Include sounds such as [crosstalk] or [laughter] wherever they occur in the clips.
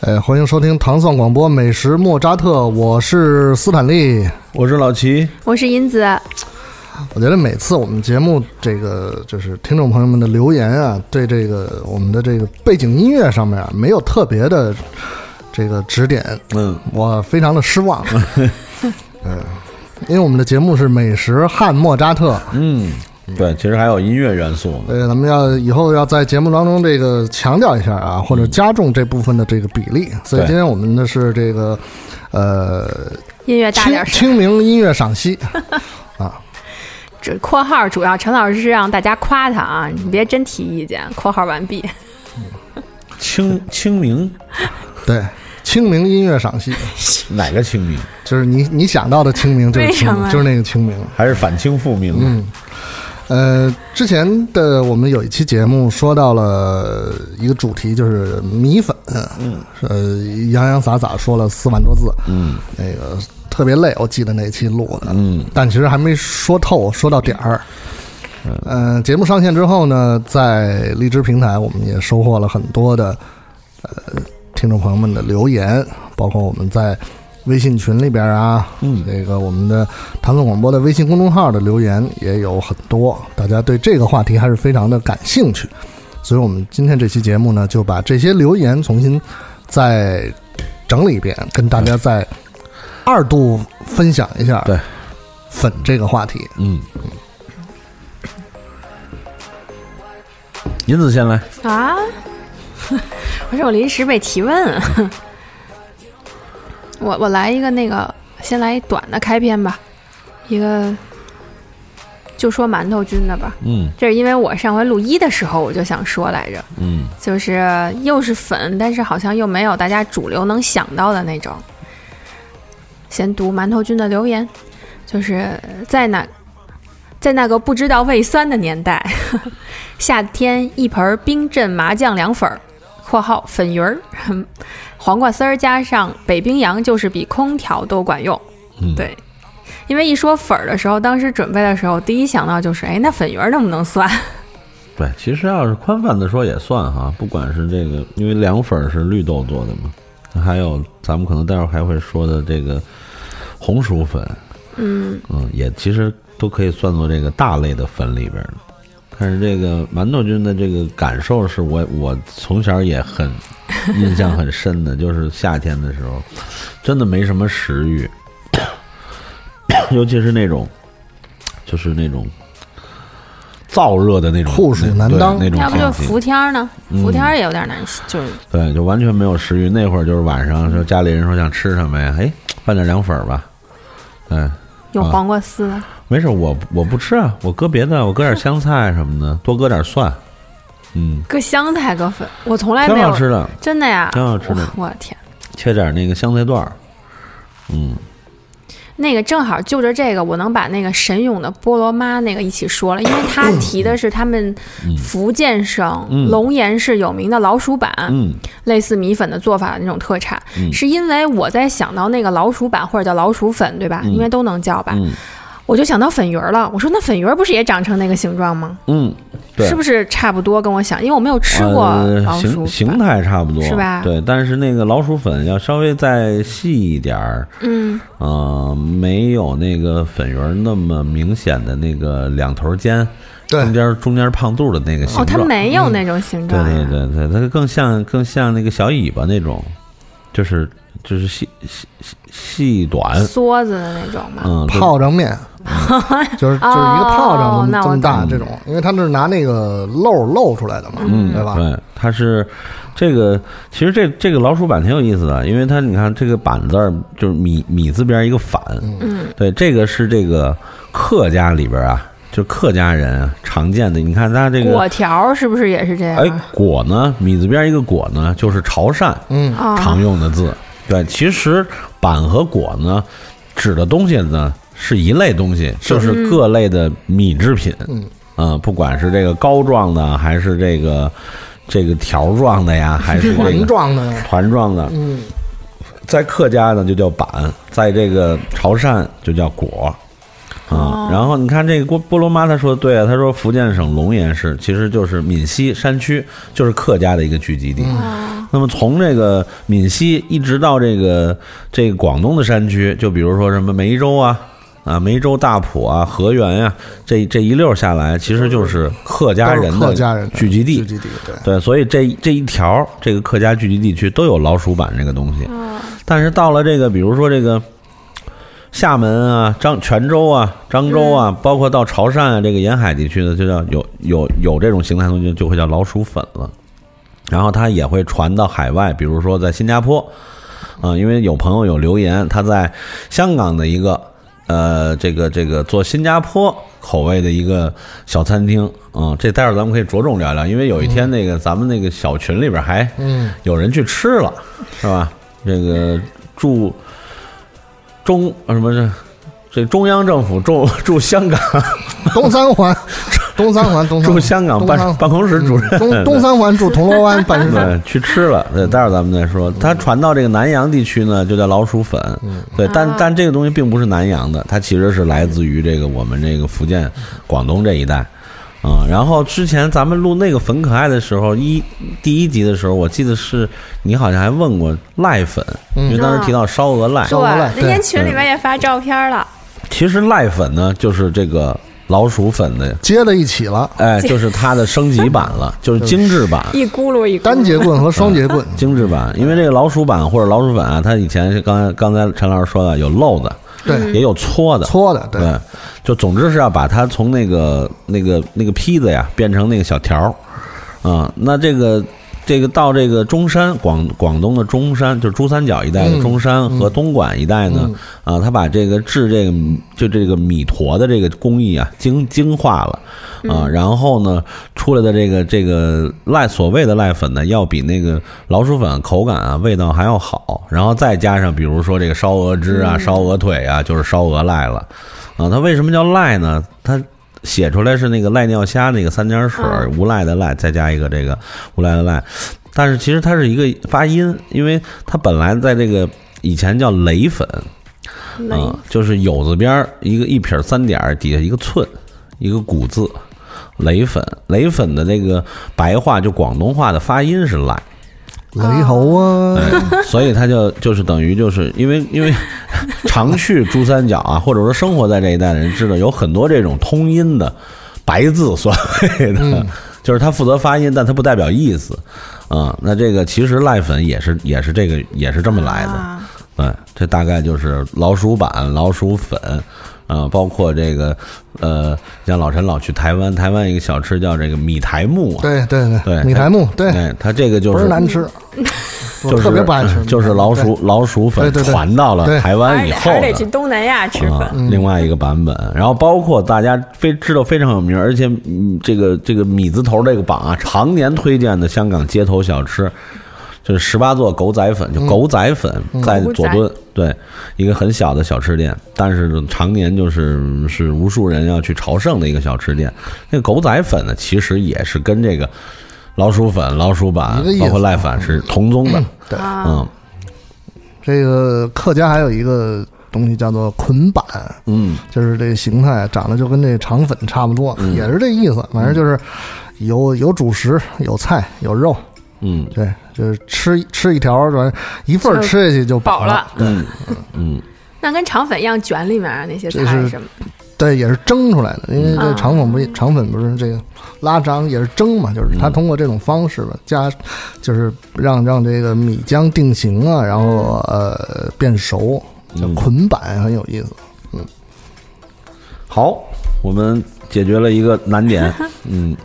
哎，欢迎收听糖蒜广播美食莫扎特，我是斯坦利。我是老齐，我是银子，我觉得每次我们节目这个就是听众朋友们的留言啊，对这个我们的这个背景音乐上面啊，没有特别的这个指点，嗯，我非常的失望。嗯，[laughs] 因为我们的节目是美食汉莫扎特，嗯，对，其实还有音乐元素呢，呃，咱们要以后要在节目当中这个强调一下啊，或者加重这部分的这个比例。所以今天我们的是这个呃音乐大清点声。清明音乐赏析 [laughs] 啊。这括号主要陈老师是让大家夸他啊，你别真提意见。括号完毕。[laughs] 清清明对，清明音乐赏析，哪个清明？就是你你想到的清明就是清明，就是那个清明。还是反清复明？嗯，呃，之前的我们有一期节目说到了一个主题，就是米粉，嗯，呃，洋洋洒洒说了四万多字，嗯。那个特别累，我记得那期录的，嗯，但其实还没说透，说到点儿。嗯、节目上线之后呢，在荔枝平台，我们也收获了很多的呃听众朋友们的留言，包括我们在微信群里边啊，嗯这个我们的唐宋广播的微信公众号的留言也有很多，大家对这个话题还是非常的感兴趣，所以我们今天这期节目呢，就把这些留言重新再整理一遍，跟大家再二度分享一下对粉这个话题。嗯。银子先来，啊！[laughs] 我说我临时被提问，我我来一个那个，先来一短的开篇吧，一个就说馒头君的吧。嗯。这是因为我上回录一的时候我就想说来着，嗯。就是又是粉，但是好像又没有大家主流能想到的那种。先读馒头君的留言，就是在哪，在那个不知道胃酸的年代，[laughs] 夏天一盆冰镇麻酱凉粉儿（括号粉鱼儿），黄瓜丝儿加上北冰洋，就是比空调都管用。嗯，对，因为一说粉儿的时候，当时准备的时候，第一想到就是，哎，那粉圆儿能不能算？[laughs] 对，其实要是宽泛的说也算哈，不管是这个，因为凉粉是绿豆做的嘛，还有咱们可能待会儿还会说的这个红薯粉，嗯，嗯，也其实都可以算作这个大类的粉里边儿的。但是这个馒头君的这个感受是我我从小也很 [laughs] 印象很深的，就是夏天的时候，真的没什么食欲，尤其是那种就是那种燥热的那种酷暑难当那种要不就伏天儿呢？嗯伏天儿也有点难，就是对，就完全没有食欲。那会儿就是晚上说家里人说想吃什么呀？哎，拌点凉粉儿吧。哎，用啊黄瓜丝。没事，我我不吃啊，我搁别的，我搁点香菜什么的，多搁点蒜，嗯，搁香菜搁粉，我从来没有，好吃的，真的呀，挺好吃的我天，切点那个香菜段儿，嗯。那个正好就着这个，我能把那个神勇的菠萝妈那个一起说了，因为他提的是他们福建省嗯。龙岩市有名的老鼠板，嗯类似米粉的做法的那种特产，嗯。是因为我在想到那个老鼠板或者叫老鼠粉，对吧？嗯。因为都能叫吧，嗯我就想到粉鱼儿了。我说那粉鱼儿不是也长成那个形状吗？嗯，对，是不是差不多？跟我想，因为我没有吃过呃老鼠形形。态差不多，是吧对，但是那个老鼠粉要稍微再细一点儿，嗯，呃，没有那个粉圆儿那么明显的那个两头尖，中间中间胖肚的那个形哦，状。它没有那种形对状呀。对对对，它更像更像那个小尾巴那种，就是就是细细细细短，梭子的那种嘛。嗯，泡着面，[laughs] 就是就是一个炮仗这么大这种，因为它是拿那个漏漏出来的嘛，嗯，对吧？对，它是这个，其实这这个老鼠板挺有意思的，因为它你看这个板字儿就是米米字边一个反，嗯，对，这个是这个客家里边啊，就客家人啊常见的，你看它这个果条是不是也是这样？哎果呢，米字边一个果呢，就是潮汕嗯，啊，常用的字。对，其实板和果呢，指的东西呢是一类东西，就是各类的米制品。嗯，啊，不管是这个膏状的，还是这个这个条状的呀，[laughs] 还是这团个状的，团状的，嗯，在客家呢就叫板，在这个潮汕就叫果。啊。然后你看这个波波罗妈，她说的对啊，她说福建省龙岩市其实就是闽西山区，就是客家的一个聚集地。那么从这个闽西一直到这个这个广东的山区，就比如说什么梅州啊。啊，梅州、大埔啊、河源呀、这这一溜下来，其实就是客家人的客家人的聚集地。聚集地对。对，所以这这一条这个客家聚集地区都有老鼠板这个东西。但是到了这个，比如说这个厦门啊、漳泉州啊、漳州啊，包括到潮汕啊这个沿海地区的，就叫有有有这种形态的东西，就会叫老鼠粉了。然后它也会传到海外，比如说在新加坡，啊、因为有朋友有留言，他在香港的一个呃，这个这个做新加坡口味的一个小餐厅，啊、这待会儿咱们可以着重聊聊，因为有一天那个咱们那个小群里边还嗯，有人去吃了，是吧？这个住中啊什么这这中央政府驻驻香港 [laughs] 东三环，东三环，东三驻环香港办办公室主任嗯东东三环驻铜锣湾办事处。对，去吃了。对，待会儿咱们再说。它传到这个南洋地区呢，就叫老鼠粉。对，但啊但这个东西并不是南洋的，它其实是来自于这个我们这个福建、广东这一带。啊、然后之前咱们录那个粉可爱的时候，一第一集的时候，我记得是你好像还问过赖粉，因为当时提到烧鹅赖。烧鹅赖对，那天群里面也发照片了，其实赖粉呢，就是这个老鼠粉的，接在一起了，哎，就是它的升级版了，[laughs] 就是精致版。一咕噜一咕噜。单节棍和双节棍，精致版，因为这个老鼠板或者老鼠粉啊，它以前是刚才刚才陈老师说的有漏的，对，也有搓的，搓的，对，对，就总之是要把它从那个那个那个坯子呀变成那个小条儿啊。那这个这个到这个中山广广东的中山，就是珠三角一带的嗯中山和东莞一带呢，啊，他把这个制这个就这个米坨的这个工艺啊精精化了啊，然后呢出来的这个这个赖所谓的赖粉呢，要比那个老鼠粉口感啊味道还要好，然后再加上比如说这个烧鹅汁啊、烧鹅腿啊，就是烧鹅赖了。啊，它为什么叫赖呢？它写出来是那个赖尿虾那个三点水儿，无赖的赖，再加一个这个无赖的赖。但是其实它是一个发音，因为它本来在这个以前叫雷粉雷啊，就是有字边儿一个一撇儿三点儿，底下一个寸，一个古字，雷粉。雷粉的那个白话就广东话的发音是赖。雷猴啊，哎，[laughs] 所以他就就是等于就是因为因为 [laughs] 常去珠三角啊，或者说生活在这一带的人知道有很多这种通音的白字所谓的，就是他负责发音，但他不代表意思啊、那这个其实赖粉也是也是这个也是这么来的，啊。对，这大概就是老鼠板、老鼠粉，啊，包括这个呃，像老陈老去台湾，台湾一个小吃叫这个米苔木，对对对米苔木，对，哎，它这个就不是是难吃，就是特别不爱吃，就是老鼠老鼠粉传到了台湾以后还得去。东南亚吃啊粉。，另外一个版本，然后包括大家非知道非常有名，而且嗯，这个这个米字头这个榜啊，常年推荐的香港街头小吃，就是十八座狗仔粉，就狗仔粉在佐敦，对，一个很小的小吃店，但是常年就是是无数人要去朝圣的一个小吃店。那个狗仔粉呢，其实也是跟这个老鼠粉、老鼠板包括赖粉是同宗的，对啊，嗯这个客家还有一个东西叫做捆板，嗯。就是这个形态长得就跟这肠粉差不多，也是这意思。反正就是有有主食，有菜，有肉，嗯对，就是吃吃一条，反正一份儿吃下去就饱了。嗯嗯，那跟肠粉一样卷里面啊那些这是菜什么。对，也是蒸出来的，因为这嗯肠粉不也肠粉不是这个拉张也是蒸嘛，就是它通过这种方式吧，加就是让让这个米浆定型啊，然后呃变熟，叫嗯捆板，很有意思。嗯好，我们解决了一个难点。[laughs] 嗯。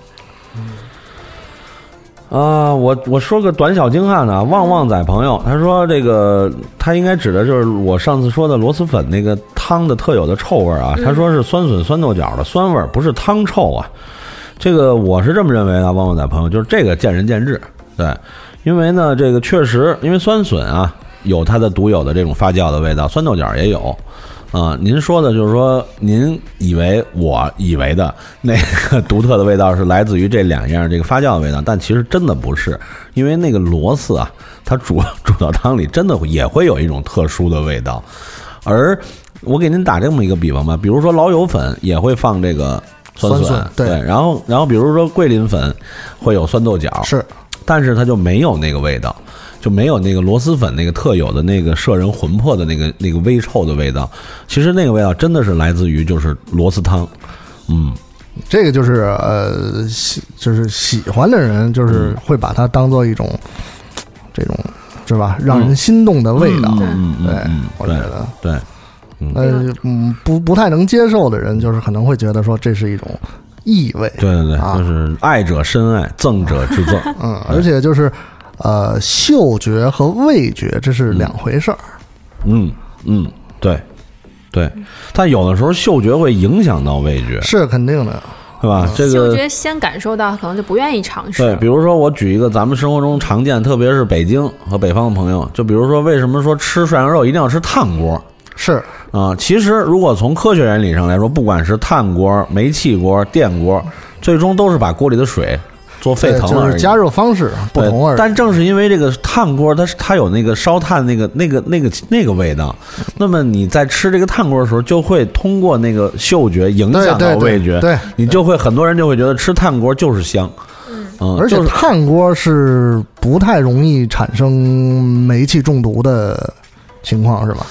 啊，我我说个短小精悍的，旺旺仔朋友，他说这个他应该指的就是我上次说的螺蛳粉那个汤的特有的臭味啊，他说是酸笋酸豆角的酸味儿，不是汤臭啊。[laughs] 这个我是这么认为的，旺旺仔朋友，就是这个见仁见智，对，因为呢，这个确实，因为酸笋啊有它的独有的这种发酵的味道，酸豆角也有。啊、您说的就是说，您以为我以为的那个独特的味道是来自于这两样这个发酵的味道，但其实真的不是，因为那个螺丝啊，它煮煮到汤里真的也会有一种特殊的味道，而我给您打这么一个比方吧，比如说老友粉也会放这个酸酸笋对对然后然后比如说桂林粉会有酸豆角，是但是它就没有那个味道，就没有那个螺蛳粉那个特有的那个摄人魂魄的那个那个微臭的味道。其实那个味道真的是来自于就是螺蛳汤，嗯，这个就是呃，喜就是喜欢的人，就是会把它当做一种这种是吧，让人心动的味道。嗯嗯对嗯，我觉得，对，呃，嗯，不不太能接受的人，就是可能会觉得说这是一种异味。对对对，啊就是爱者深爱，憎者之憎。嗯，而且就是呃，嗅觉和味觉这是两回事儿。嗯嗯，对对，但有的时候嗅觉会影响到味觉，是肯定的，是吧？这个嗅觉先感受到，可能就不愿意尝试。对，比如说我举一个咱们生活中常见，特别是北京和北方的朋友，就比如说为什么说吃涮羊肉一定要吃炭锅是啊？其实如果从科学原理上来说，不管是炭锅、煤气锅、电锅，最终都是把锅里的水做沸腾了而已。就是加热方式不同而已。但正是因为这个炭锅，它是它有那个烧炭那个那个那个那个味道，那么你在吃这个炭锅的时候，就会通过那个嗅觉影响到味觉，对你就会很多人就会觉得吃炭锅就是香，嗯，而且就是炭锅是不太容易产生煤气中毒的情况，是吧？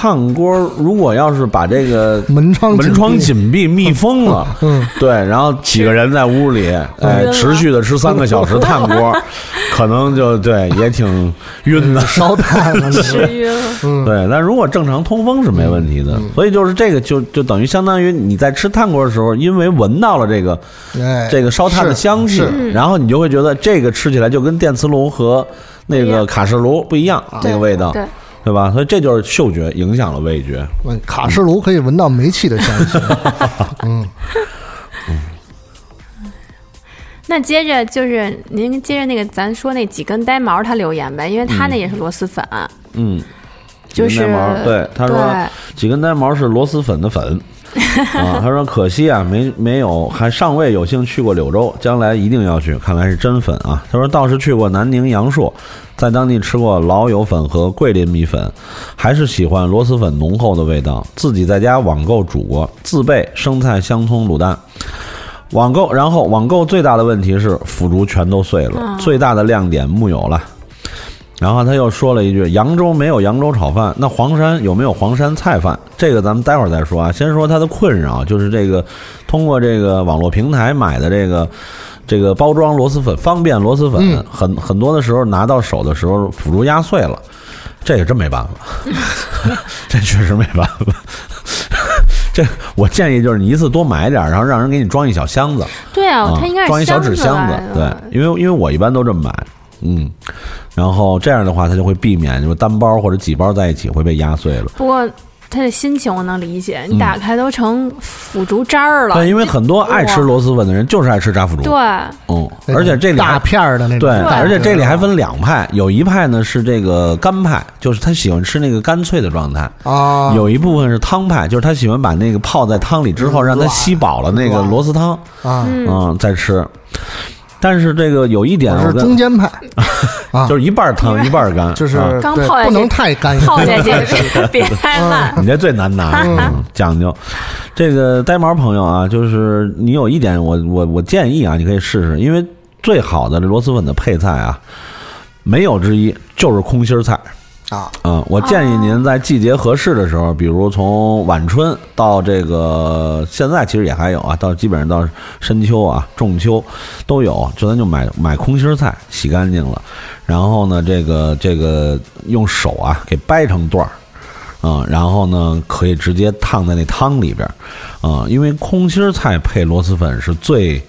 炭锅如果要是把这个门窗门窗紧闭密封了，[laughs] 嗯，对，然后几个人在屋里，哎，持续的吃三个小时炭锅，[laughs] 可能就对也挺晕的。烧炭了，[laughs] 吃晕了。嗯，对，但如果正常通风是没问题的，所以就是这个就就等于相当于你在吃炭锅的时候，因为闻到了这个哎，这个烧炭的香气，然后你就会觉得这个吃起来就跟电磁炉和那个卡式炉不一样，那个味道，对，对吧？所以这就是嗅觉影响了味觉。嗯卡式炉可以闻到煤气的香气。[laughs] 嗯，那接着就是您接着那个咱说那几根呆毛他留言呗，因为他那也是螺蛳粉，嗯，就是几根呆毛对他说几根呆毛是螺蛳粉的粉 [laughs] 啊。他说可惜啊，没没有还尚未有幸去过柳州，将来一定要去。看来是真粉啊。他说倒是去过南宁阳朔，在当地吃过老友粉和桂林米粉，还是喜欢螺蛳粉浓厚的味道。自己在家网购煮过，自备生菜、香葱、卤蛋。网购，然后网购最大的问题是腐竹全都碎了，最大的亮点木有了。然后他又说了一句：“扬州没有扬州炒饭，那黄山有没有黄山菜饭？”这个咱们待会儿再说啊。先说他的困扰，就是这个通过这个网络平台买的这个这个包装螺蛳粉，方便螺蛳粉，嗯很很多的时候拿到手的时候腐竹压碎了，这个真没办法，[laughs] 这确实没办法。[laughs] 这我建议就是你一次多买点儿，然后让人给你装一小箱子，对啊，啊他应该是装一小纸箱箱子，对，因为因为我一般都这么买，嗯，然后这样的话，它就会避免就是单包或者几包在一起会被压碎了。不过他的心情我能理解，你打开都成腐竹渣儿了。对，因为很多爱吃螺蛳粉的人就是爱吃炸腐竹，对，嗯，而且这里还大片儿的那种。对，而且这里还分两派，有一派呢是这个干派，就是他喜欢吃那个干脆的状态；啊，有一部分是汤派，就是他喜欢把那个泡在汤里之后，嗯让它吸饱了那个螺丝汤，啊，嗯，再吃。但是这个有一点，我是中间派。[laughs] 啊，就是一半烫一半干，就是刚泡下去不能太干，泡下去 [laughs] 别太烂。你这最难拿，嗯。讲究。这个呆毛朋友啊，就是你有一点我，我我建议啊，你可以试试，因为最好的螺蛳粉的配菜啊，没有之一就是空心儿菜。啊，嗯，我建议您在季节合适的时候，比如从晚春到这个现在其实也还有啊，到基本上到深秋啊、仲秋都有，就咱就买买空心儿菜，洗干净了，然后呢，这个这个用手啊给掰成段儿。啊、然后呢，可以直接烫在那汤里边儿，啊、因为空心儿菜配螺蛳粉是最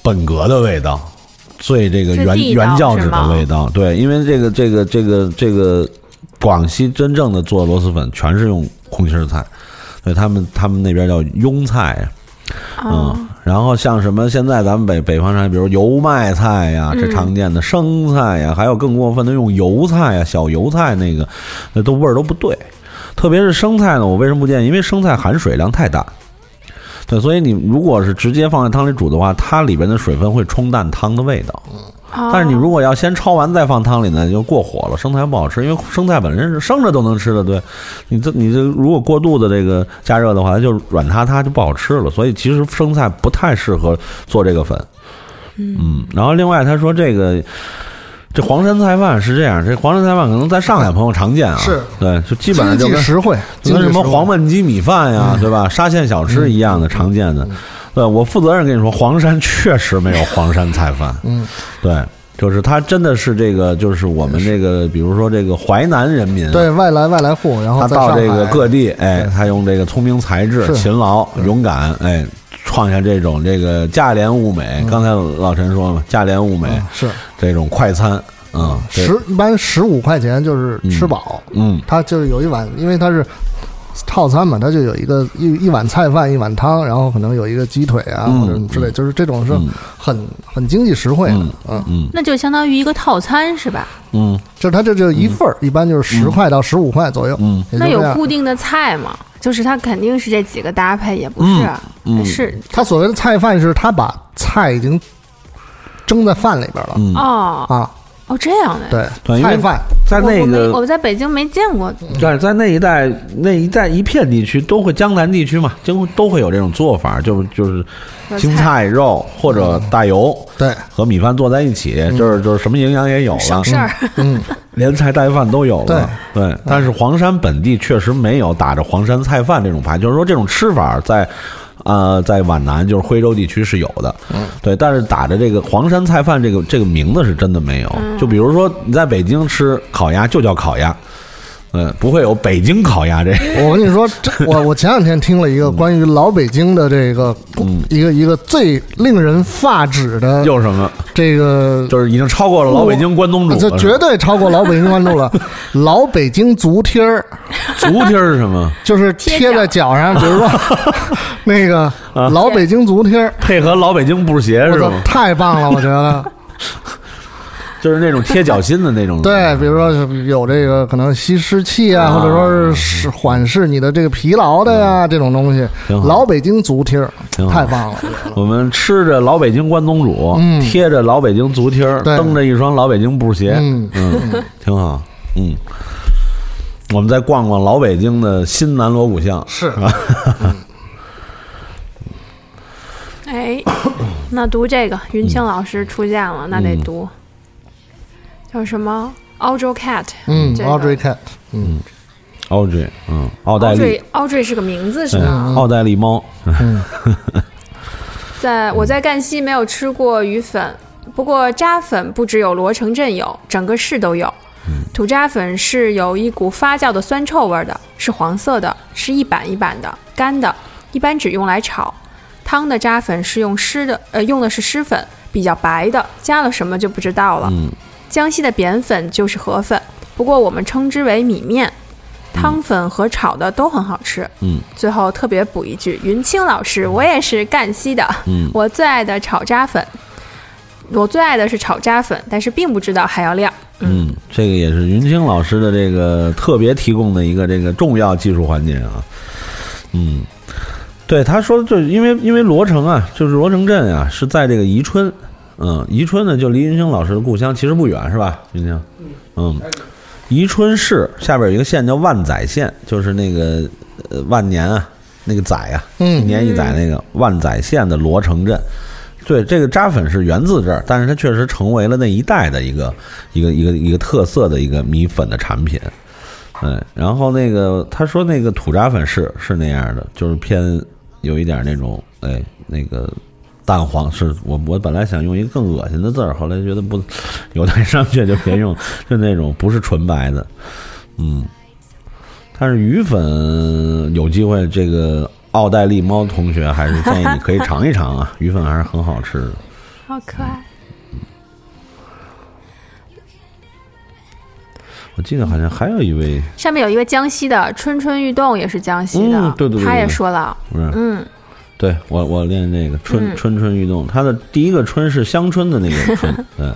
本格的味道，最这个原原教旨的味道。对，因为这个这个这个这个广西真正的做螺蛳粉全是用空心菜，所以他们他们那边叫庸菜嗯，然后像什么现在咱们北北方菜，比如油麦菜呀，这常见的生菜呀，还有更过分的用油菜呀、小油菜那个，那都味儿都不对。特别是生菜呢，我为什么不建议？因为生菜含水量太大。对，所以你如果是直接放在汤里煮的话，它里边的水分会冲淡汤的味道。哦但是你如果要先焯完再放汤里呢，就过火了，生菜不好吃，因为生菜本身是生着都能吃的，对，你这你这如果过度的这个加热的话，它就软塌塌就不好吃了，所以其实生菜不太适合做这个粉。嗯，然后另外他说这个。这黄山菜饭是这样，这黄山菜饭可能在上海朋友常见啊，是对，就基本上就跟实惠，就跟什么黄焖鸡米饭呀，对吧？沙县小吃一样的常见的。对我负责任跟你说，黄山确实没有黄山菜饭。嗯，[laughs] 对，就是他真的是这个，就是我们这个，比如说这个淮南人民，对外来外来户，然后他到这个各地，哎，他用这个聪明才智、勤劳、勇敢，哎，创下这种这个价廉物美。刚才老陈说了嘛，价廉物美嗯是。这种快餐，嗯，十一般十五块钱就是吃饱，嗯。它就是有一碗，因为它是套餐嘛，它就有一个一一碗菜饭一碗汤，然后可能有一个鸡腿啊、嗯或者什么之类，就是这种是嗯。很很经济实惠的，嗯嗯，嗯。那就相当于一个套餐是吧？嗯。就是它这就一份儿，一般就是十块到十五块左右，嗯。那有。固定的菜吗？就是它肯定是这几个搭配，也不是，嗯嗯。是它所谓的菜饭是它把菜已经蒸在饭里边了、嗯，哦。啊，哦这样的。对，对因为菜饭在那我我没个我在北京没见过，但是在那一带那一带一片地区都会江南地区嘛，都都会有这种做法，就就是青菜肉或者大油对，和米饭做在一起，就是就是什么营养也有了省，事儿。嗯，连菜带饭都有了。对，但是黄山本地确实没有打着黄山菜饭这种牌，就是说这种吃法在。呃，在皖南就是徽州地区是有的，嗯，对，但是打着这个黄山菜饭这个这个名字是真的没有。就比如说你在北京吃烤鸭，就叫烤鸭，嗯，不会有北京烤鸭这。[laughs] 我跟你说，这我我前两天听了一个关于老北京的这个、嗯一个一个最令人发指的又什么？这个就是已经超过了老北京关东煮，这绝对超过老北京关东了。[laughs] 老北京足贴儿足贴儿是什么？就是贴在脚上，比如说 [laughs] 那个老北京足贴儿，配合老北京布鞋是吗？，太棒了，我觉得。就是那种贴脚心的那种。[laughs] 对，比如说有这个可能吸湿气啊，或者说是缓释你的这个疲劳的呀，这种东西。嗯挺。好。老北京足贴儿太棒了，我们吃着老北京关东煮，嗯。贴着老北京足贴儿，蹬着一双老北京布鞋，嗯。嗯，挺好，嗯。我们再逛逛老北京的新南锣鼓巷，是。[laughs] 哎，那读这个云清老师出现了，那得读，叫什么？Audrey Cat，嗯这个，Audrey Cat，嗯 Audrey，嗯，奥黛丽，Audrey，Audrey 是个名字是吗？奥黛丽猫，[laughs] 在我在赣西没有吃过鱼粉，不过扎粉不只有罗城镇有，整个市都有。土渣粉是有一股发酵的酸臭味儿的，是黄色的，是一板一板的，干的，一般只用来炒。汤的扎粉是用湿的，呃，用的是湿粉，比较白的，加了什么就不知道了。嗯江西的扁粉就是河粉，不过我们称之为米面。汤粉和炒的都很好吃。嗯最后特别补一句，云清老师，我也是赣西的，嗯我最爱的炒扎粉，我最爱的是炒扎粉，但是并不知道还要晾。嗯，这个也是云清老师的这个特别提供的一个这个重要技术环节啊。嗯，对，他说就是因为因为罗城啊，就是罗城镇啊，是在这个宜春，嗯，宜春呢就离云清老师的故乡其实不远，是吧？云清，嗯，宜春市下边有一个县叫万载县，就是那个呃万年啊，那个载啊，一嗯年一载那个万载县的罗城镇。对，这个扎粉是源自这儿，但是它确实成为了那一带的一个一个一个一个特色的一个米粉的产品。嗯，然后那个他说那个土扎粉是是那样的，就是偏有一点那种哎那个淡黄，是我我本来想用一个更恶心的字儿，后来觉得不有待商榷，就别用，[laughs] 就那种不是纯白的，嗯。但是鱼粉有机会，这个奥黛丽猫同学还是建议你可以尝一尝啊，鱼粉还是很好吃的。好可爱。我记得好像还有一位，上面有一位江西的春春欲动，也是江西的，嗯对对对对他也说了？嗯，对我我练那个春嗯春春欲动，它的第一个春是香春的那个春，[laughs] 嗯。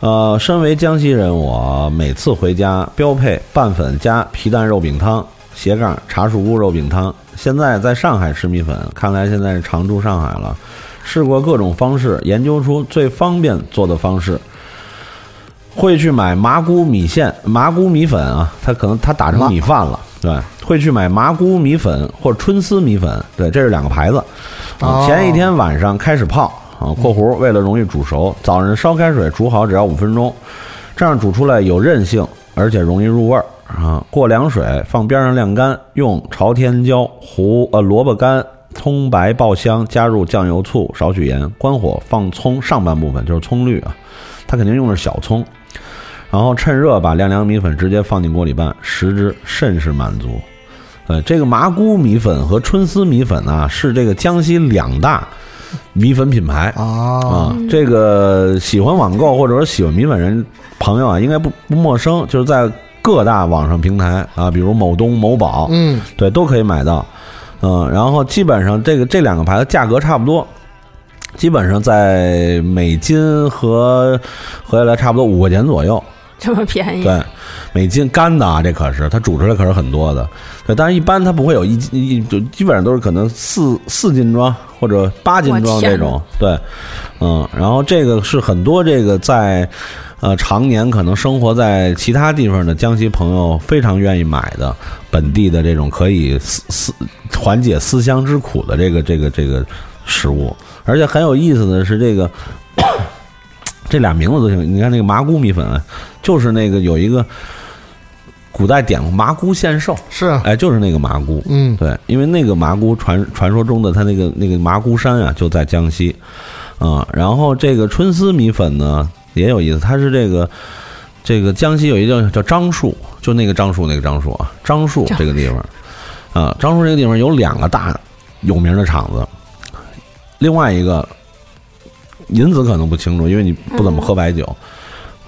呃，身为江西人，我每次回家标配拌粉加皮蛋肉饼汤，斜杠茶树菇肉饼汤。现在在上海吃米粉，看来现在是常驻上海了。试过各种方式，研究出最方便做的方式。会去买麻姑米线、麻姑米粉啊，它可能它打成米饭了，对，会去买麻姑米粉或者春丝米粉，对，这是两个牌子。前一天晚上开始泡啊，（括弧为了容易煮熟），早上烧开水煮好，只要五分钟，这样煮出来有韧性，而且容易入味儿啊。过凉水，放边上晾干，用朝天椒、胡呃萝卜干、葱白爆香，加入酱油、醋，少许盐，关火放葱上半部分，就是葱绿啊，它肯定用的是小葱。然后趁热把晾凉米粉直接放进锅里拌，食之甚是满足。呃，这个麻姑米粉和春丝米粉啊，是这个江西两大米粉品牌啊，啊。这个喜欢网购或者说喜欢米粉人朋友啊，应该不不陌生，就是在各大网上平台啊，比如某东、某宝，嗯，对，都可以买到。嗯，然后基本上这个这两个牌子价格差不多，基本上在美金和合下来差不多五块钱左右。[laughs] 这么便宜，对，每斤干的啊，这可是它煮出来可是很多的。对，但是一般它不会有一斤一就基本上都是可能四四斤装或者八斤装这种。对，嗯，然后这个是很多这个在呃常年可能生活在其他地方的江西朋友非常愿意买的本地的这种可以思思缓解思乡之苦的这个这个这个食物，而且很有意思的是这个。这俩名字都行，你看那个麻姑米粉啊，就是那个有一个古代典故麻姑献寿，是，哎，就是那个麻姑。嗯，对，因为那个麻姑传传说中的它那个那个麻姑山啊，就在江西，啊、然后这个春丝米粉呢也有意思，它是这个这个江西有一个叫叫樟树，就那个樟树那个樟树啊，樟树这个地方，啊，樟树这个地方有两个大有名的厂子，另外一个银子可能不清楚，因为你不怎么喝白酒，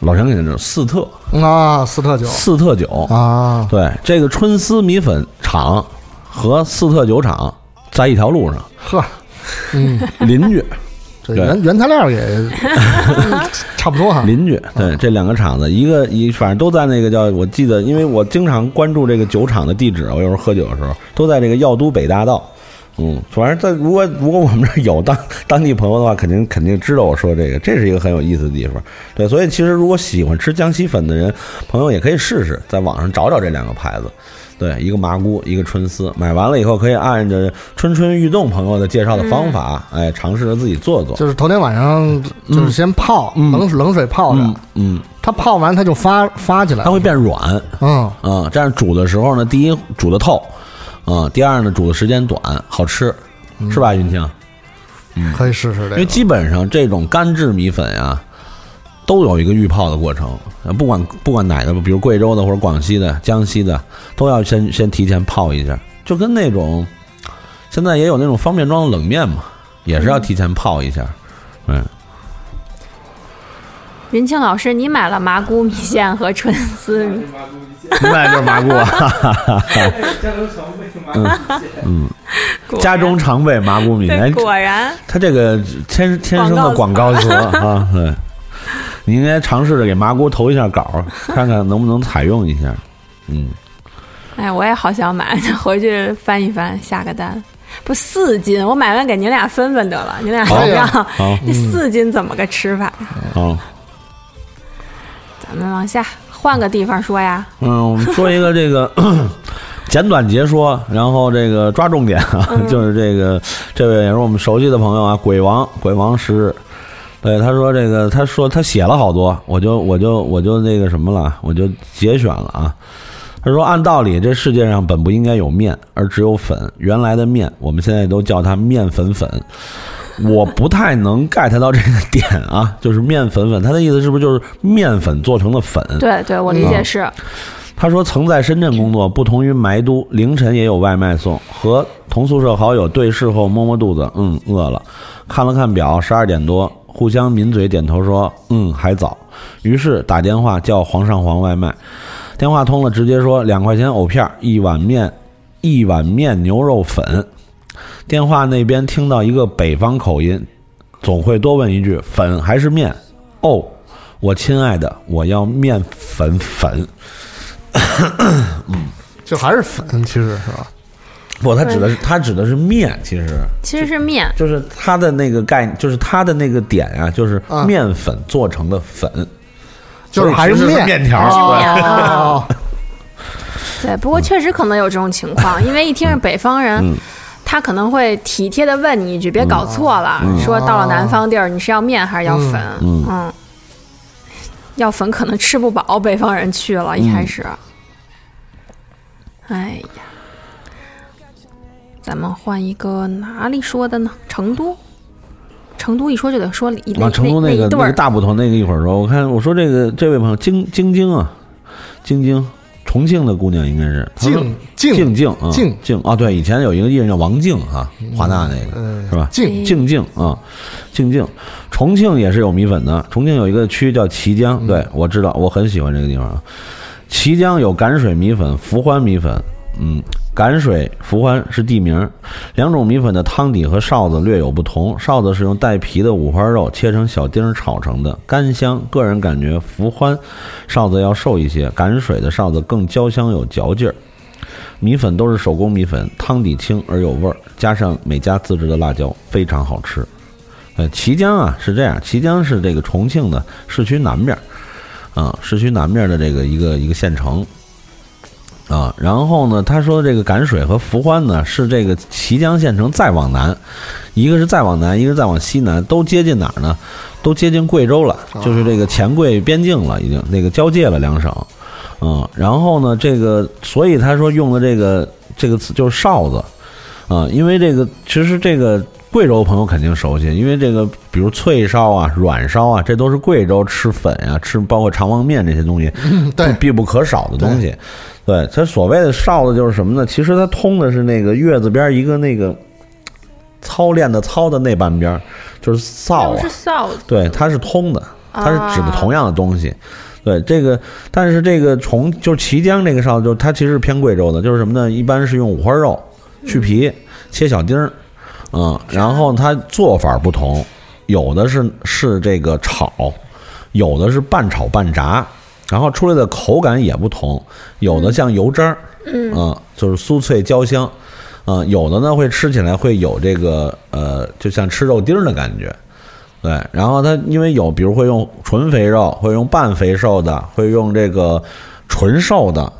老陈肯定知道四特。啊，四特酒。四特酒。啊，对，这个春思米粉厂和四特酒厂在一条路上，呵，嗯，[laughs] 邻居，这原原材料也 [laughs] 差不多哈，邻居。对，这两个厂子，一个一反正都在那个叫，我记得，因为我经常关注这个酒厂的地址，我有时候喝酒的时候都在这个药都北大道。嗯，反正在如果如果我们这儿有当 [laughs] 当地朋友的话，肯定肯定知道我说这个，这是一个很有意思的地方。对，所以其实如果喜欢吃江西粉的人，朋友也可以试试，在网上找找这两个牌子。对，一个麻菇，一个春丝，买完了以后可以按着春春欲动朋友的介绍的方法，哎，尝试着自己做做。就是头天晚上就是先泡冷水冷水泡着。嗯，嗯，它泡完它就发发起来它，会变软，嗯，啊、这样煮的时候呢，第一煮的透，啊、第二呢煮的时间短，好吃，是吧，云清？可以试试这个，因为基本上这种干制米粉呀，都有一个预泡的过程，呃不管不管哪个，比如贵州的或者广西的、江西的，都要先先提前泡一下，就跟那种现在也有那种方便装的冷面嘛，也是要提前泡一下，嗯。云清老师，你买了麻姑米线和春丝米，卖就是麻姑啊，果家中常备麻姑米，线。果然它这个天天生的广告词啊，对，你应该尝试着给麻姑投一下稿，看看能不能采用一下。嗯，哎，我也好想买，回去翻一翻，下个单。不四斤，我买完给您俩分分得了，您俩好要不要？好这四斤怎么个吃法呀？好，咱们往下换个地方说呀。嗯，我们说一个这个 [laughs] 简短截说，然后这个抓重点啊，就是这个这位也是我们熟悉的朋友啊，鬼王鬼王十日。对，他说这个，他说他写了好多，我就我就我就那个什么了，我就节选了啊。他说：“按道理，这世界上本不应该有面，而只有粉。原来的面，我们现在都叫它面粉粉。[laughs] 我不太能 get 到这个点啊，[laughs] 就是面粉粉，他的意思是不是就是面粉做成的粉？对对，我理解是，他说曾在深圳工作，不同于埋都，凌晨也有外卖送。和同宿舍好友对视后摸摸肚子，嗯，饿了。看了看表，十二点多，互相抿嘴点头说，嗯，还早。于是打电话叫皇上皇外卖，电话通了，直接说两块钱藕片，一碗面，一碗面牛肉粉。电话那边听到一个北方口音，总会多问一句：粉还是面？哦，我亲爱的，我要面粉粉。嗯 [coughs] 就还是粉，其实是吧？不，他指的是他指的是面，其实。其实是面，就是他的那个概，就是他的那个点啊，就是啊。面粉做成的粉，就是还所以其实面面条。还是面啊。哦，对，不过确实可能有这种情况，[laughs] 因为一听是北方人，嗯他可能会体贴的问你一句，别搞错了，说到了南方地儿，你是要面还是要粉？嗯要粉可能吃不饱，北方人去了，一开始。哎呀，咱们换一个哪里说的呢？成都。成都一说就得说一那啊，成都那那个那个大不同，那个一会儿说。我看我说这个这位朋友晶晶晶啊，晶晶，重庆的姑娘应该是她静静静静啊，静静啊，对，以前有一个艺人叫王静啊，华纳那个嗯是吧？静静静啊，静静，重庆也是有米粉的。重庆有一个区叫綦江，对我知道，我很喜欢这个地方啊。綦江有赶水米粉、福欢米粉，嗯，赶水、伏欢是地名，两种米粉的汤底和臊子略有不同。臊子是用带皮的五花肉切成小丁炒成的，干香。个人感觉伏欢臊子要瘦一些，赶水的臊子更焦香有嚼劲儿。米粉都是手工米粉，汤底清而有味儿，加上每家自制的辣椒，非常好吃。呃，綦江啊是这样，綦江是这个重庆的市区南面儿，啊，市区南面的这个一个一个县城，啊，然后呢，他说这个赶水和伏欢呢是这个綦江县城再往南，一个是再往南，一个是再往西南，都接近哪儿呢？都接近贵州了，就是这个黔桂边境了，已经那个交界了两省。嗯，然后呢，这个所以他说用的这个这个词就是哨子，啊，因为这个其实这个贵州朋友肯定熟悉，因为这个比如脆烧啊、软烧啊，这都是贵州吃粉呀、吃包括长旺面这些东西对必不可少的东西。对，它所谓的哨子就是什么呢？其实它通的是那个月字边一个那个操练的操的那半边儿，就是哨啊是，臊子，对，它是通的，它是指的啊同样的东西。对这个，但是这个重就是綦江这个哨子，就是它其实是偏贵州的，就是什么呢？一般是用五花肉去皮，切小丁儿，嗯，然后它做法不同，有的是是这个炒，有的是半炒半炸，然后出来的口感也不同，有的像油渣儿，嗯，就是酥脆焦香，嗯，有的呢会吃起来会有这个呃，就像吃肉丁儿的感觉。对，然后它因为有，比如会用纯肥肉，会用半肥瘦的，会用这个纯瘦的，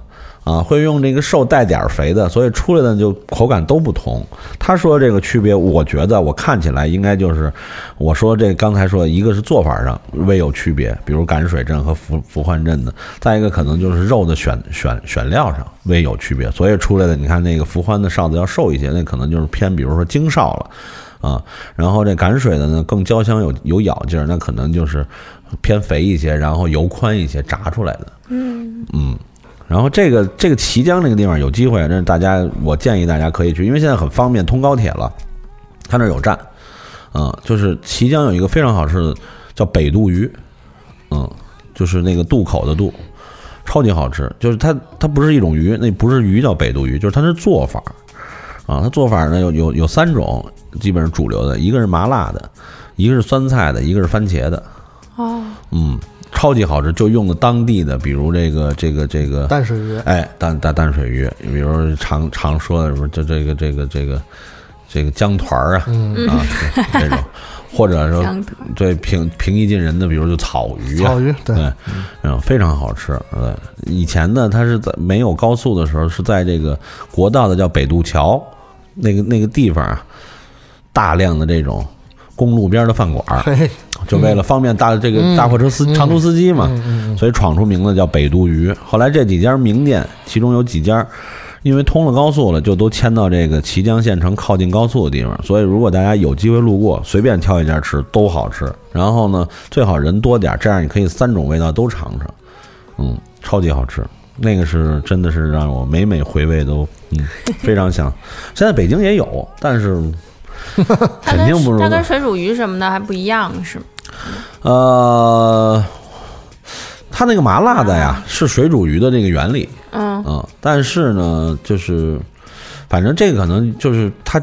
啊，会用这个瘦带点儿肥的，所以出来的就口感都不同。他说这个区别，我觉得我看起来应该就是我说这刚才说的一个是做法上微有区别，比如赶水镇和伏伏欢镇的，再一个可能就是肉的选选选料上微有区别，所以出来的你看那个伏欢的哨子要瘦一些，那可能就是偏比如说精哨了。啊，然后这赶水的呢更焦香有有咬劲儿，那可能就是偏肥一些，然后油宽一些炸出来的。嗯然后这个这个綦江这个地方有机会，那大家我建议大家可以去，因为现在很方便，通高铁了，它那儿有站。嗯，就是綦江有一个非常好吃的叫北渡鱼，嗯，就是那个渡口的渡，超级好吃。就是它它不是一种鱼，那不是鱼叫北渡鱼，就是它是做法。啊，它做法呢有有有三种，基本上主流的，一个是麻辣的，一个是酸菜的，一个是番茄的。哦，嗯，超级好吃，就用的当地的，比如这个这个这个，淡水鱼，哎，淡淡淡水鱼，比如常常说的什么，就这个这个这个这个姜团儿啊，啊这种，或者说对平平易近人的，比如就草鱼啊，草鱼对。对，嗯，非常好吃。对，以前呢，它是在没有高速的时候，是在这个国道的叫北渡桥那个那个地方啊，大量的这种公路边的饭馆就为了方便大这个大货车司长途司机嘛，所以闯出名字叫北渡鱼。后来这几家名店，其中有几家。因为通了高速了，就都迁到这个綦江县城靠近高速的地方，所以如果大家有机会路过，随便挑一家吃都好吃。然后呢，最好人多点儿，这样你可以三种味道都尝尝，嗯，超级好吃。那个是真的是让我每每回味都嗯非常香。现在北京也有，但是 [laughs] 肯定不如它跟水煮鱼什么的还不一样，是吗？呃，它那个麻辣的呀是水煮鱼的这个原理，嗯，嗯，但是呢，就是反正这个可能就是它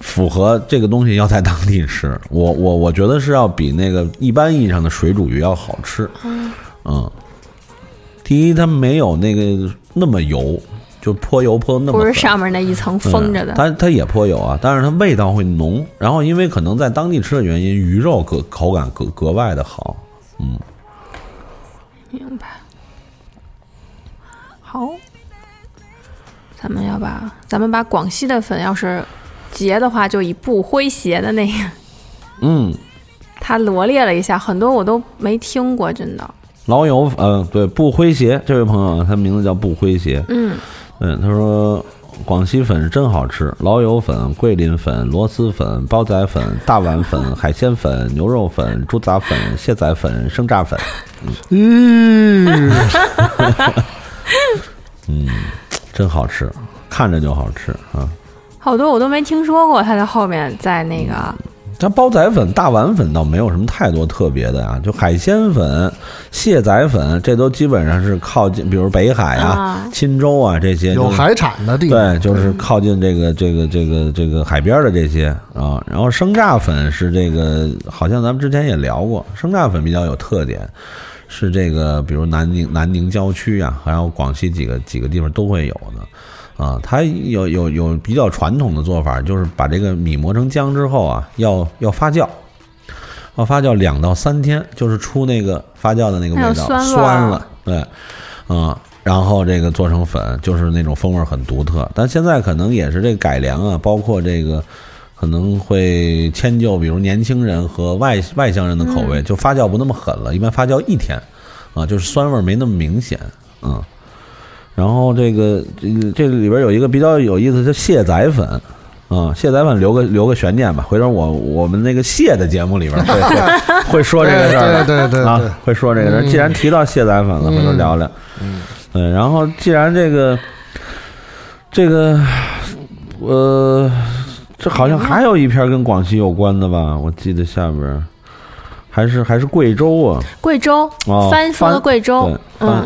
符合这个东西要在当地吃，我我我觉得是要比那个一般意义上的水煮鱼要好吃，嗯，第一它没有那个那么油，就泼油泼的那么。不是上面那一层封着的嗯。它它也泼油啊，但是它味道会浓。然后因为可能在当地吃的原因，鱼肉格口感格格外的好。嗯，明白。好，咱们要把咱们把广西的粉要是结的话，就以不诙谐的那个，嗯，[laughs] 他罗列了一下，很多我都没听过，真的。老友，呃，对，不诙谐，这位朋友啊，他名字叫不诙谐。嗯，嗯，他说广西粉真好吃，老友粉、桂林粉、螺蛳粉、煲仔粉、大碗粉、海鲜粉、牛肉粉、猪杂粉、蟹仔粉、生榨粉，嗯，真好吃，看着就好吃啊。好多我都没听说过。他在后面在那个，它煲仔粉、大碗粉倒没有什么太多特别的啊，就海鲜粉、蟹仔粉，这都基本上是靠近，比如北海啊、啊钦州啊这些，就是有海产的地方，对，就是靠近这个这个这个这个海边的这些啊。然后生榨粉是这个，好像咱们之前也聊过，生榨粉比较有特点，是这个比如南宁南宁郊区啊，还有广西几个几个地方都会有的。啊，它有有有比较传统的做法，就是把这个米磨成浆之后啊，要要发酵，要发酵两到三天，就是出那个发酵的那个味道，酸酸了，对，啊，然后这个做成粉，就是那种风味很独特。但现在可能也是这个改良啊，包括这个可能会迁就，比如年轻人和外外乡人的口味，就发酵不那么狠了，一般发酵一天，啊，就是酸味儿没那么明显，嗯。然后这个这个这里边有一个比较有意思，叫卸载粉，啊，卸载粉留个留个悬念吧，回头我我们那个蟹的节目里边会会 [laughs] 会说这个事儿，对对对对啊，会说这个事儿。既然提到卸载粉了，回头聊聊。嗯，对，然后既然这个这个呃，这好像还有一篇跟广西有关的吧？我记得下边还是还是贵州啊，贵州，哦帆说的贵州，嗯，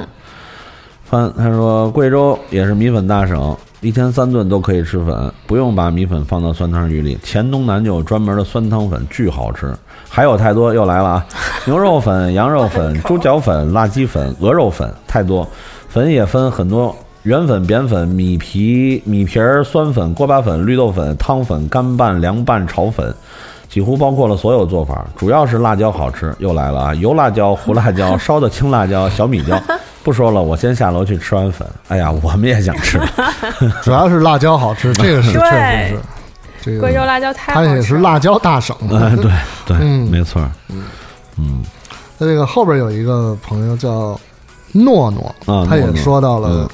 帆他说贵州也是米粉大省，一天三顿都可以吃粉，不用把米粉放到酸汤鱼里。黔东南就有专门的酸汤粉，巨好吃。还有太多又来了啊，牛肉粉、羊肉粉、[laughs] 猪脚粉、辣鸡粉、鹅肉粉，太多。粉也分很多，圆粉、扁粉、米皮、米皮儿、酸粉、锅巴粉、绿豆粉、汤粉、干拌、凉拌、炒粉。几乎包括了所有做法，主要是辣椒好吃。又来了啊，油辣椒、胡辣椒、烧的青辣椒、小米椒。不说了，我先下楼去吃完粉。哎呀，[laughs] 我们也想吃。[laughs] 主要是辣椒好吃，这个是 [laughs] 确实是。这个贵州辣椒太好吃了。它也是辣椒大省嘛。哎，对对，嗯没错。嗯嗯那这个后边有一个朋友叫诺诺，他也啊诺诺说到了嗯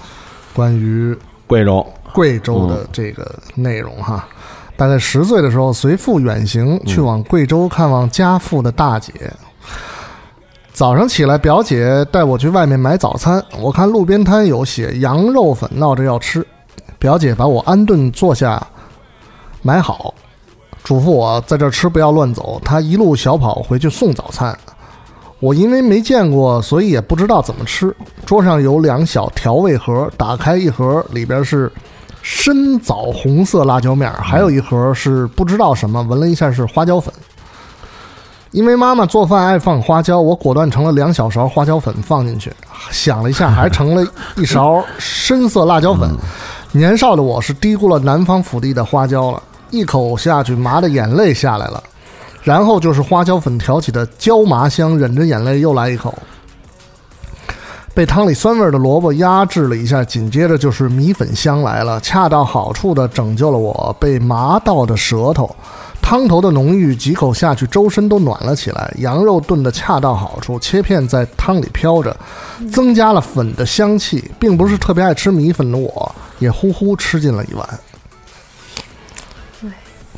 关于贵州，贵州的这个内容哈。大概十岁的时候，随父远行去往贵州看望家父的大姐。早上起来，表姐带我去外面买早餐，我看路边摊有写羊肉粉，闹着要吃。表姐把我安顿坐下，买好，嘱咐我在这吃不要乱走。她一路小跑回去送早餐。我因为没见过，所以也不知道怎么吃。桌上有两小调味盒，打开一盒，里边是深枣红色辣椒面，还有一盒是不知道什么，闻了一下是花椒粉。因为妈妈做饭爱放花椒，我果断盛了两小勺花椒粉放进去，想了一下，还盛了一勺深色辣椒粉。年少的我是低估了南方府地的花椒了，一口下去，麻的眼泪下来了。然后就是花椒粉挑起的椒麻香，忍着眼泪又来一口。被汤里酸味儿的萝卜压制了一下，紧接着就是米粉香来了，恰到好处的拯救了我被麻到的舌头。汤头的浓郁，几口下去，周身都暖了起来。羊肉炖的恰到好处，切片在汤里飘着，增加了粉的香气。并不是特别爱吃米粉的我，也呼呼吃进了一碗。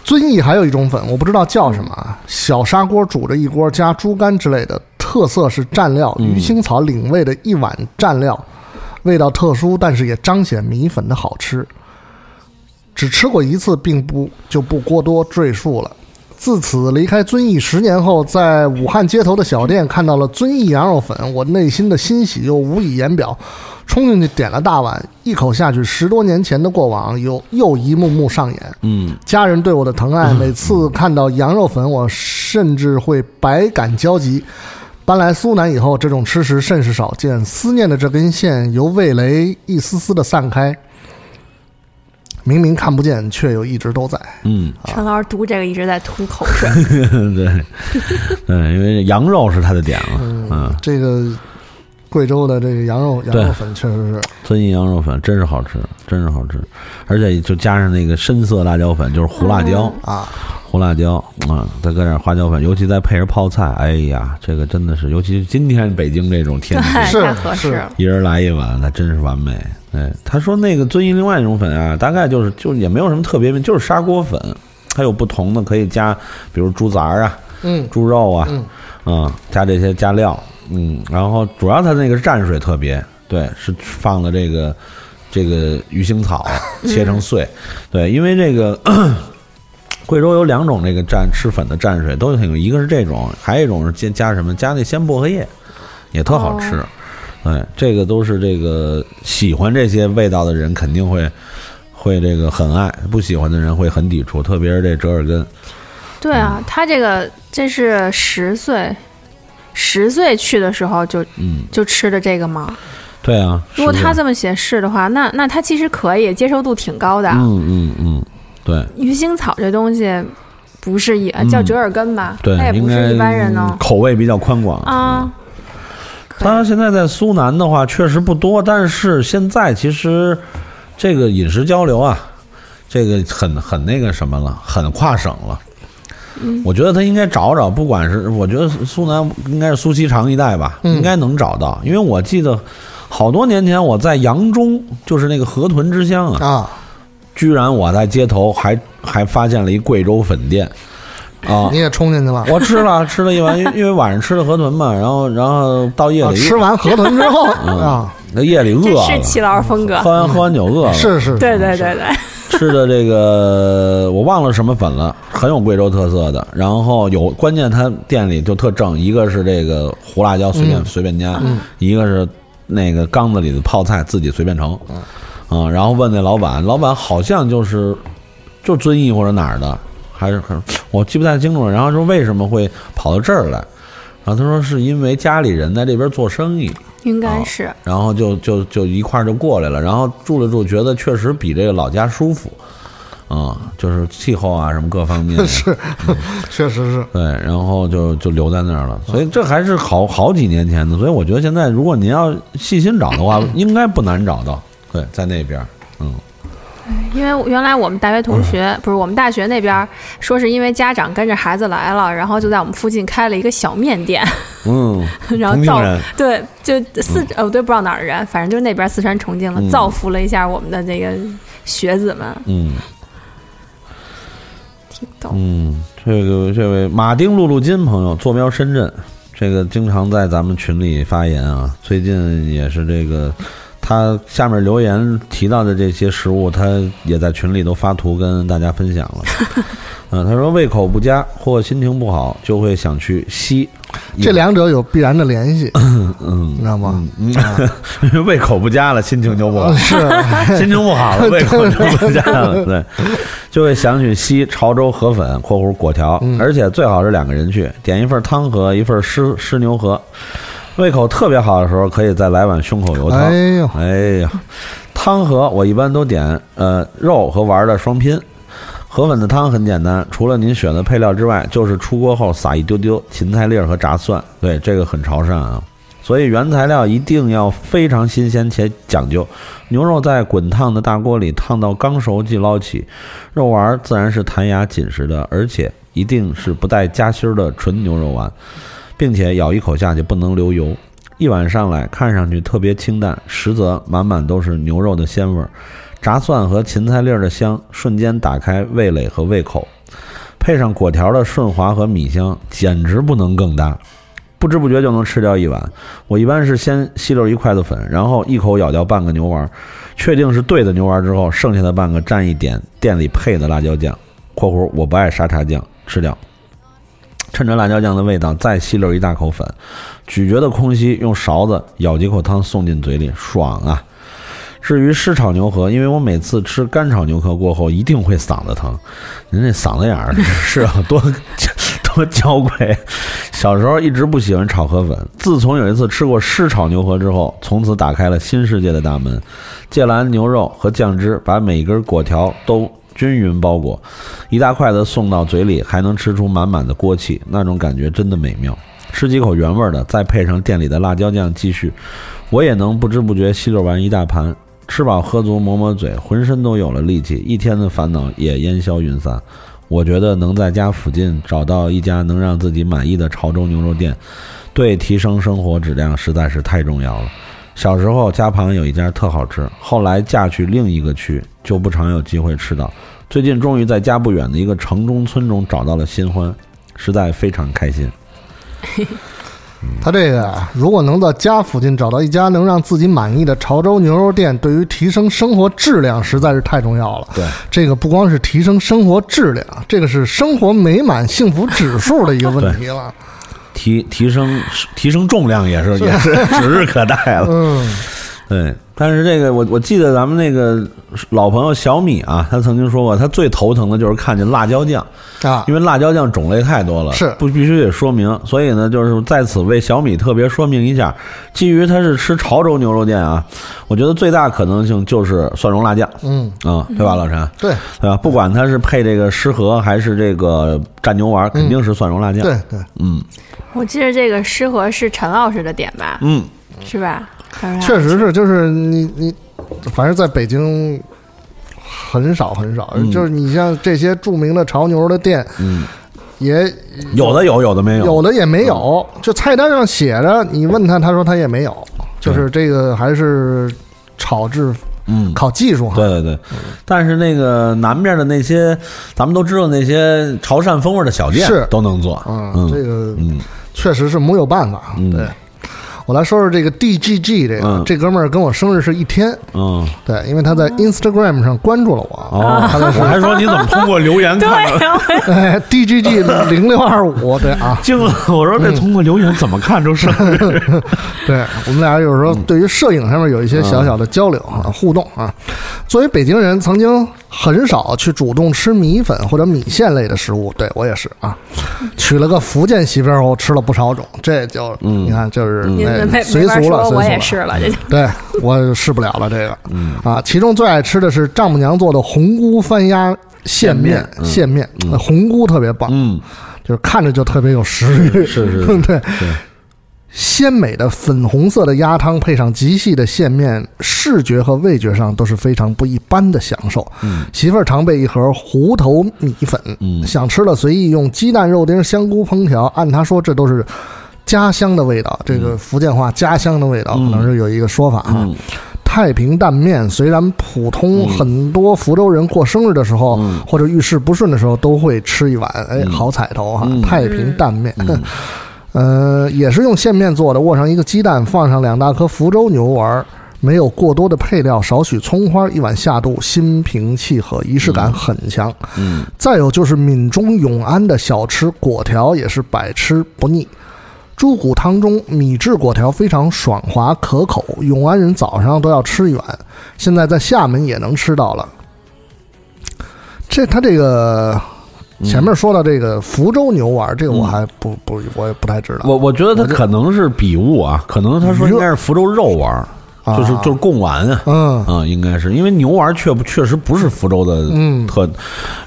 遵义还有一种粉，我不知道叫什么啊，小砂锅煮着一锅，加猪肝之类的，特色是蘸料，鱼腥草领味的一碗蘸料，味道特殊，但是也彰显米粉的好吃。只吃过一次，并不就不过多赘述了。自此离开遵义十年后，在武汉街头的小店看到了遵义羊肉粉，我内心的欣喜又无以言表，冲进去点了大碗，一口下去，十多年前的过往又又一幕幕上演。嗯，家人对我的疼爱，[laughs] 每次看到羊肉粉，我甚至会百感交集。搬来苏南以后，这种吃食甚是少见，思念的这根线由味蕾一丝丝的散开。明明看不见，却又一直都在。嗯，陈老师读这个一直在吐口水。[laughs] 对，对，因为羊肉是他的点了，嗯，这个贵州的这个羊肉羊肉粉确实是，遵义羊肉粉真是好吃，真是好吃，而且就加上那个深色辣椒粉，就是胡辣椒，啊，胡辣椒啊，再搁点花椒粉，尤其再配上泡菜，哎呀，这个真的是，尤其是今天北京这种天气，是，是。一人来一碗，那真是完美。哎，他说那个遵义另外一种粉啊，大概就是就也没有什么特别，就是砂锅粉，它有不同的可以加，比如猪杂啊、嗯。猪肉啊，嗯。嗯，加这些加料，嗯，然后主要它那个蘸水特别，对，是放的这个这个鱼腥草 [laughs] 切成碎，对，因为这个。[clears throat] 贵州有两种这个蘸吃粉的蘸水都挺，一个是这种，还有一种是加加什么加那鲜薄荷叶，也特好吃。哎，这个都是这个喜欢这些味道的人肯定会会这个很爱，不喜欢的人会很抵触，特别是这折耳根。对啊，他这个这是十岁，十岁去的时候就嗯，就吃的这个吗？对啊。如果他这么写是的话，那那他其实可以接受度挺高的。嗯嗯嗯，对鱼腥草这东西不是也叫折耳根吧？嗯对，它也不是一般人呢口味比较宽广。啊。他现在在苏南的话确实不多，但是现在其实这个饮食交流啊，这个很很那个什么了，很跨省了。嗯。我觉得他应该找找，不管是我觉得苏南应该是苏锡常一带吧，嗯。应该能找到，因为我记得好多年前我在扬中，就是那个河豚之乡啊，啊，居然我在街头还还发现了一贵州粉店。啊。你。也冲进去了。我吃了，吃了一碗，因为因为晚上吃的河豚嘛，然后然后到夜里啊吃完河豚之后嗯。啊，那夜里饿了，是齐老师风格。喝完喝完酒饿了，是是，对对对对，吃的这个我忘了什么粉了，很有贵州特色的。然后有关键，他店里就特正，一个是这个胡辣椒随便、嗯随便加，一个是那个缸子里的泡菜自己随便盛，啊，然后问那老板，老板好像就是就遵义或者哪儿的，还是很我记不太清楚了。然后说为什么会跑到这儿来？然后他说是因为家里人在这边做生意，应该是。然后就就就一块儿就过来了，然后住了住，觉得确实比这个老家舒服，啊、就是气候啊什么各方面 [laughs] 是，确实是。对，然后就就留在那儿了。所以这还是好好几年前的，所以我觉得现在如果您要细心找的话，[laughs] 应该不难找到。对，在那边，嗯，因为原来我们大学同学、不是我们大学那边说是因为家长跟着孩子来了，然后就在我们附近开了一个小面店，嗯，[laughs] 然后造对就四呃我对不知道哪儿的人，反正就是那边四川重庆的，嗯造福了一下我们的这个学子们，嗯挺逗。嗯，这个这位马丁路路金朋友坐标深圳，这个经常在咱们群里发言啊，最近也是这个。他下面留言提到的这些食物，他也在群里都发图跟大家分享了。嗯，[laughs] 他说胃口不佳或心情不好，就会想去吸。这两者有必然的联系，[laughs] 嗯你知道吗？嗯，因 [laughs] 为胃口不佳了，心情就不好。是，心情不好了，胃口就不佳了，对，就会想去吸潮州河粉（括弧果条），嗯而且最好是两个人去，点一份汤河，一份湿湿牛河。胃口特别好的时候，可以再来碗胸口油汤。哎呦，哎呀，汤和我一般都点呃肉和丸儿的双拼。河粉的汤很简单，除了您选的配料之外，就是出锅后撒一丢丢芹菜粒儿和炸蒜。对，这个很潮汕啊。所以原材料一定要非常新鲜且讲究。牛肉在滚烫的大锅里烫到刚熟即捞起，肉丸儿自然是弹牙紧实的，而且一定是不带夹心儿的纯牛肉丸，并且咬一口下去不能流油。一碗上来，看上去特别清淡，实则满满都是牛肉的鲜味儿。炸蒜和芹菜粒儿的香瞬间打开味蕾和胃口，配上果条的顺滑和米香，简直不能更搭。不知不觉就能吃掉一碗。我一般是先吸溜一筷子粉，然后一口咬掉半个牛丸，确定是对的牛丸之后，剩下的半个蘸一点店里配的辣椒酱（括弧我不爱沙茶酱），吃掉。趁着辣椒酱的味道，再吸溜一大口粉，咀嚼的空隙，用勺子舀几口汤送进嘴里，爽啊！至于湿炒牛河，因为我每次吃干炒牛河过后一定会嗓子疼，您这嗓子眼儿 [laughs] 是要多多娇贵。小时候一直不喜欢炒河粉，自从有一次吃过湿炒牛河之后，从此打开了新世界的大门。芥蓝牛肉和酱汁把每根果条都均匀包裹，一大筷子送到嘴里，还能吃出满满的锅气，那种感觉真的美妙。吃几口原味的，再配上店里的辣椒酱继续，我也能不知不觉吸溜完一大盘。吃饱喝足，抹抹嘴，浑身都有了力气，一天的烦恼也烟消云散。我觉得能在家附近找到一家能让自己满意的潮州牛肉店，对提升生活质量实在是太重要了。小时候家旁有一家特好吃，后来嫁去另一个区就不常有机会吃到。最近终于在家不远的一个城中村中找到了新欢，实在非常开心。[laughs] 他这个啊如果能在家附近找到一家能让自己满意的潮州牛肉店，对于提升生活质量实在是太重要了。对，这个不光是提升生活质量，这个是生活美满幸福指数的一个问题了。提提升提升重量也是也是 [laughs] 指日可待了。嗯，对，但是这个我我记得咱们那个老朋友小米啊，他曾经说过，他最头疼的就是看见辣椒酱，啊。因为辣椒酱种类太多了，是。不必须得说明。所以呢，就是在此为小米特别说明一下，基于他是吃潮州牛肉店啊，我觉得最大可能性就是蒜蓉辣酱。嗯，啊、对吧，老陈？对。对吧？不管他是配这个湿河还是这个蘸牛丸，肯定是蒜蓉辣酱。对对，嗯。我记得这个湿河是陈老师的点吧，嗯，是吧？确实是，就是你你，反正在北京很少很少，嗯就是你像这些著名的潮牛的店，嗯，也有的有，有的没有。有的也没有，就菜单上写着，你问他，他说他也没有，就是这个还是炒制嗯，靠技术哈。对对对，但是那个南面的那些，咱们都知道那些潮汕风味的小店是都能做。嗯，嗯这个嗯确实是没有办法。嗯对，我来说说这个 DGG 这个，嗯这哥们儿跟我生日是一天，嗯，对，因为他在 Instagram 上关注了我。哦，他我还说你怎么通过留言看对的？，哎，DGG 零六二五，对啊，惊了！我说这通过留言怎么看出生日？[laughs] 对我们俩有时候对于摄影上面有一些小小的交流啊、互动啊。作为北京人，曾经很少去主动吃米粉或者米线类的食物，对我也是啊。娶了个福建媳妇儿后，吃了不少种，这就、嗯。你看就是、随俗了，我随俗了。也是了，这就。对我试不了了这个，嗯。啊，其中最爱吃的是丈母娘做的红菇翻鸭线面，嗯。线面，那红菇特别棒，嗯，就是看着就特别有食欲，是是是。[laughs] 对。对，鲜美的粉红色的鸭汤配上极细的线面，视觉和味觉上都是非常不一般的享受。嗯媳妇儿常备一盒糊头米粉，嗯想吃了随意用鸡蛋、肉丁、香菇烹调。按他说，这都是家乡的味道，这个福建话家乡的味道，嗯可能是有一个说法哈。嗯太平蛋面虽然普通，很多福州人过生日的时候、嗯或者遇事不顺的时候都会吃一碗，哎，嗯好彩头哈！嗯太平蛋面，嗯 [laughs] 呃，也是用线面做的，握上一个鸡蛋，放上两大颗福州牛丸儿，没有过多的配料，少许葱花，一碗下肚，心平气和，仪式感很强。嗯再有就是闽中永安的小吃果条，也是百吃不腻。猪骨汤中米制果条非常爽滑可口，永安人早上都要吃一碗，现在在厦门也能吃到了。这他这个前面说到这个福州牛丸，这个我还不不我也不太知道。我我觉得他可能是笔误啊，可能他说应该是福州肉丸就是就是贡丸啊。嗯。啊，应该是因为牛丸确不确实不是福州的嗯。特，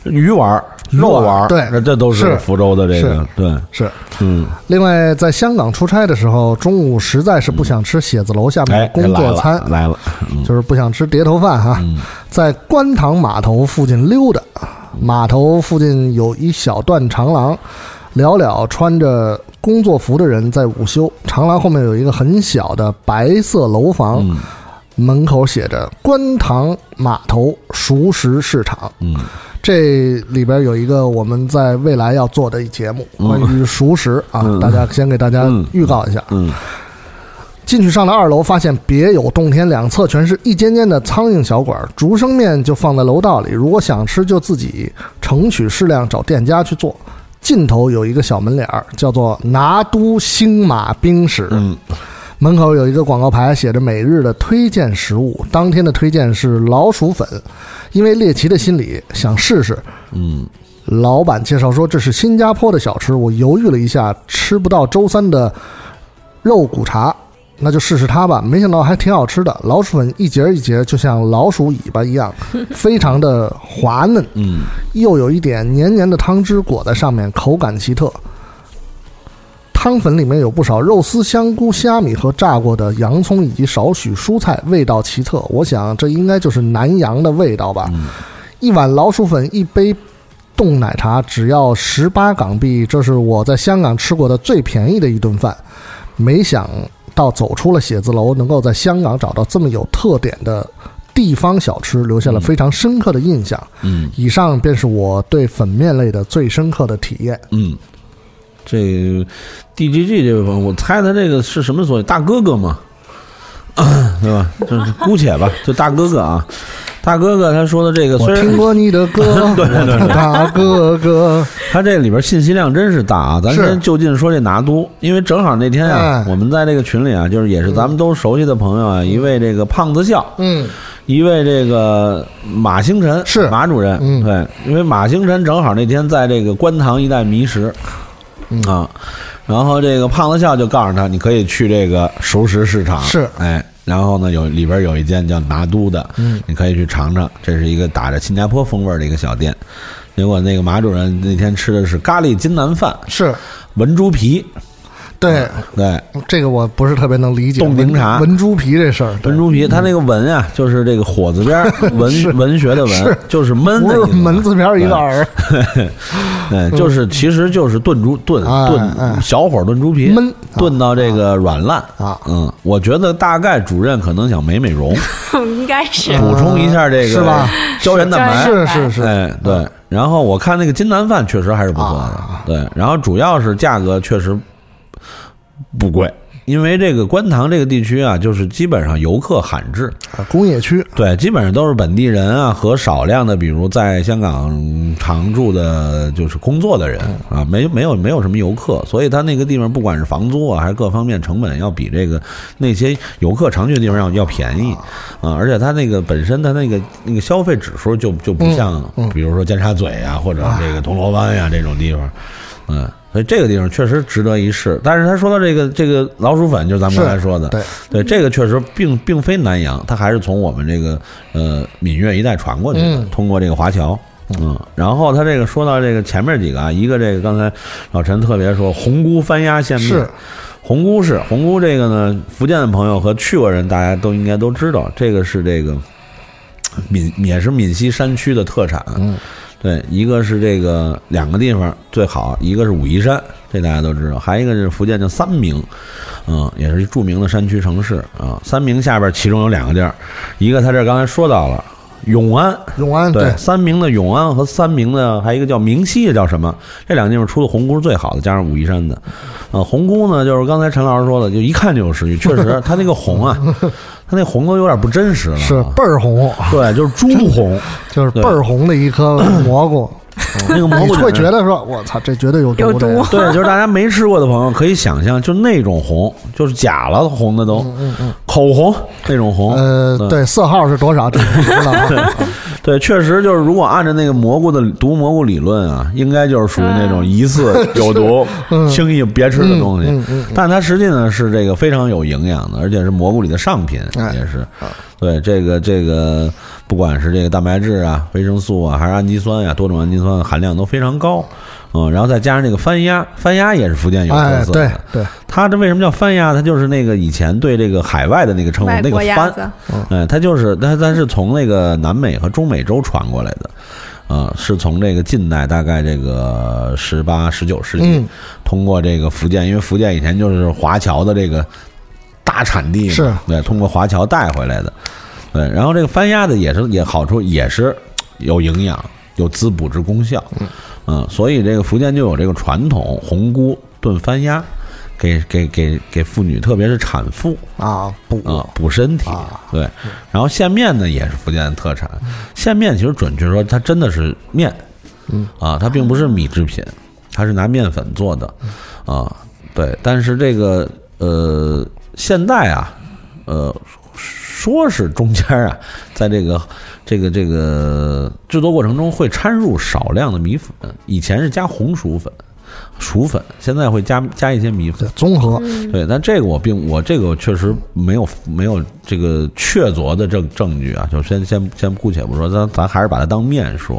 鱼丸、肉丸，对。这这都是是。福州的这个，对，是。嗯，另外，在香港出差的时候，中午实在是不想吃写字楼下面哎的，工作餐，来了，就是不想吃碟头饭哈。嗯。在观塘码头附近溜达，码头附近有一小段长廊，寥寥穿着工作服的人在午休。长廊后面有一个很小的白色楼房，嗯门口写着“观塘码头熟食市场”。嗯这里边有一个我们在未来要做的一节目，嗯关于熟食啊，嗯大家先给大家嗯预告一下。嗯进去上了二楼，发现别有洞天，两侧全是一间间的苍蝇小馆儿，竹升面就放在楼道里，如果想吃就自己盛取适量找店家去做。尽头有一个小门脸儿，叫做“拿都星马冰室”。嗯门口有一个广告牌，写着每日的推荐食物。当天的推荐是老鼠粉，因为猎奇的心理想试试嗯老板介绍说这是新加坡的小吃，我犹豫了一下，吃不到周三的肉骨茶，那就试试它吧。没想到还挺好吃的，老鼠粉一节一节，就像老鼠尾巴一样，[laughs] 非常的滑嫩，嗯，又有一点黏黏的汤汁裹在上面，口感奇特。汤粉里面有不少肉丝、香菇、虾米和炸过的洋葱，以及少许蔬菜，味道奇特。我想这应该就是南洋的味道吧。一碗老鼠粉，一杯冻奶茶，只要十八港币，这是我在香港吃过的最便宜的一顿饭。没想到走出了写字楼，能够在香港找到这么有特点的地方小吃，留下了非常深刻的印象。嗯以上便是我对粉面类的最深刻的体验。嗯，这 DGG 这位朋友，我猜他这个是什么所谓大哥哥嘛，[coughs] 对吧？就是姑且吧，就大哥哥啊，大哥哥他说的这个，虽然我听过你的歌，[laughs] 对对对。大哥哥。他这里边信息量真是大啊！咱先就近说这拿督，因为正好那天啊，哎。我们在这个群里啊，就是也是咱们都熟悉的朋友啊，一位这个胖子笑，嗯，一位这个马星辰是。马主任，嗯。对，因为马星辰正好那天在这个观塘一带迷失，嗯。啊，然后这个胖子笑就告诉他，你可以去这个熟食市场，是。哎，然后呢有里边有一间叫拿督的，嗯，你可以去尝尝，这是一个打着新加坡风味的一个小店。结果那个马主任那天吃的是咖喱金南饭，是。文猪皮，对对，这个我不是特别能理解。冻柠茶。文文猪皮这事儿，对。文猪皮，它那个文啊，就是这个火字边儿 [laughs] 文文学的文，就是闷不是的意思门字边儿一个耳，对，[laughs] 就是其实就是炖猪炖炖小火炖猪皮，焖炖到这个软烂。啊。嗯，我觉得大概主任可能想美美容，[laughs] 应该是。补充一下这个是吧？胶原蛋白，是是是，哎对。然后我看那个金南饭确实还是不错的啊，对。然后主要是价格确实不贵，因为这个观塘这个地区啊，就是基本上游客罕至，啊工业区。对，基本上都是本地人啊和少量的，比如在香港常住的，就是工作的人啊，没没有没有什么游客，所以他那个地方不管是房租啊还是各方面成本，要比这个那些游客常去的地方要要便宜。啊，而且他那个本身他那个那个消费指数就就不像，嗯嗯。比如说尖沙咀啊或者这个铜锣湾呀、这种地方，嗯。所以这个地方确实值得一试，但是他说到这个这个老鼠粉，就是咱们刚才说的，对对，这个确实并并非南洋，它还是从我们这个呃闽粤一带传过去的，嗯通过这个华侨。嗯，然后他这个说到这个前面几个啊，一个这个刚才老陈特别说红菇翻鸭馅面是，红菇是红菇这个呢，福建的朋友和去过人大家都应该都知道，这个是这个闽也是闽西山区的特产。嗯，对，一个是这个两个地方最好，一个是武夷山，这大家都知道，还一个是福建的三明，嗯，也是著名的山区城市啊。三明下边其中有两个地儿，一个他这刚才说到了永安，永安对，三明的永安和三明的还有一个叫明溪的叫什么？这两个地方出的红菇是最好的，加上武夷山的。呃，红菇呢，就是刚才陈老师说的，就一看就有食欲，确实，它那个红啊，它那红都有点不真实了，是倍儿红，[laughs] 对，就是朱红，[laughs] 就是倍儿红的一颗 [clears throat] 蘑菇，那个蘑菇会觉得说，我操，这绝对有毒有毒对，就是大家没吃过的朋友可以想象，就那种红，就是假了红的都，口红那种红。呃，对对，色号是多少？这个不知道啊。[laughs] 对，确实就是如果按照那个蘑菇的毒蘑菇理论啊，应该就是属于那种疑似 [laughs] 有毒、轻易别吃的东西。嗯嗯但它实际呢是这个非常有营养的，而且是蘑菇里的上品，哎也是。对这个这个，不管是这个蛋白质啊、维生素啊，还是氨基酸呀、多种氨基酸含量都非常高。嗯，然后再加上这个番鸭，番鸭也是福建有特哎，对色的。对，它这为什么叫番鸭？它就是那个以前对这个海外的那个称呼，那个番，国鸭子，哎，它就是它它是从那个南美和中美洲传过来的，呃，是从这个近代大概这个十八十九世纪，嗯。通过这个福建，因为福建以前就是华侨的这个大产地嘛，是。对，通过华侨带回来的，对，然后这个番鸭子也是也好处也是有营养，有滋补之功效，嗯，所以这个福建就有这个传统，红菇炖番鸭。给给给给妇女，特别是产妇，啊，补啊，补身体啊。对，然后线面呢也是福建的特产。线面其实准确说，它真的是面，嗯啊，它并不是米制品，它是拿面粉做的，啊，对。但是这个呃，现在啊，呃，说是中间啊，在这个这个这个制作过程中会掺入少量的米粉，以前是加红薯粉、薯粉，现在会加加一些米粉。综合，对，但这个我并我这个确实没有没有这个确凿的证证据啊，就先先先姑且不说，咱咱还是把它当面说，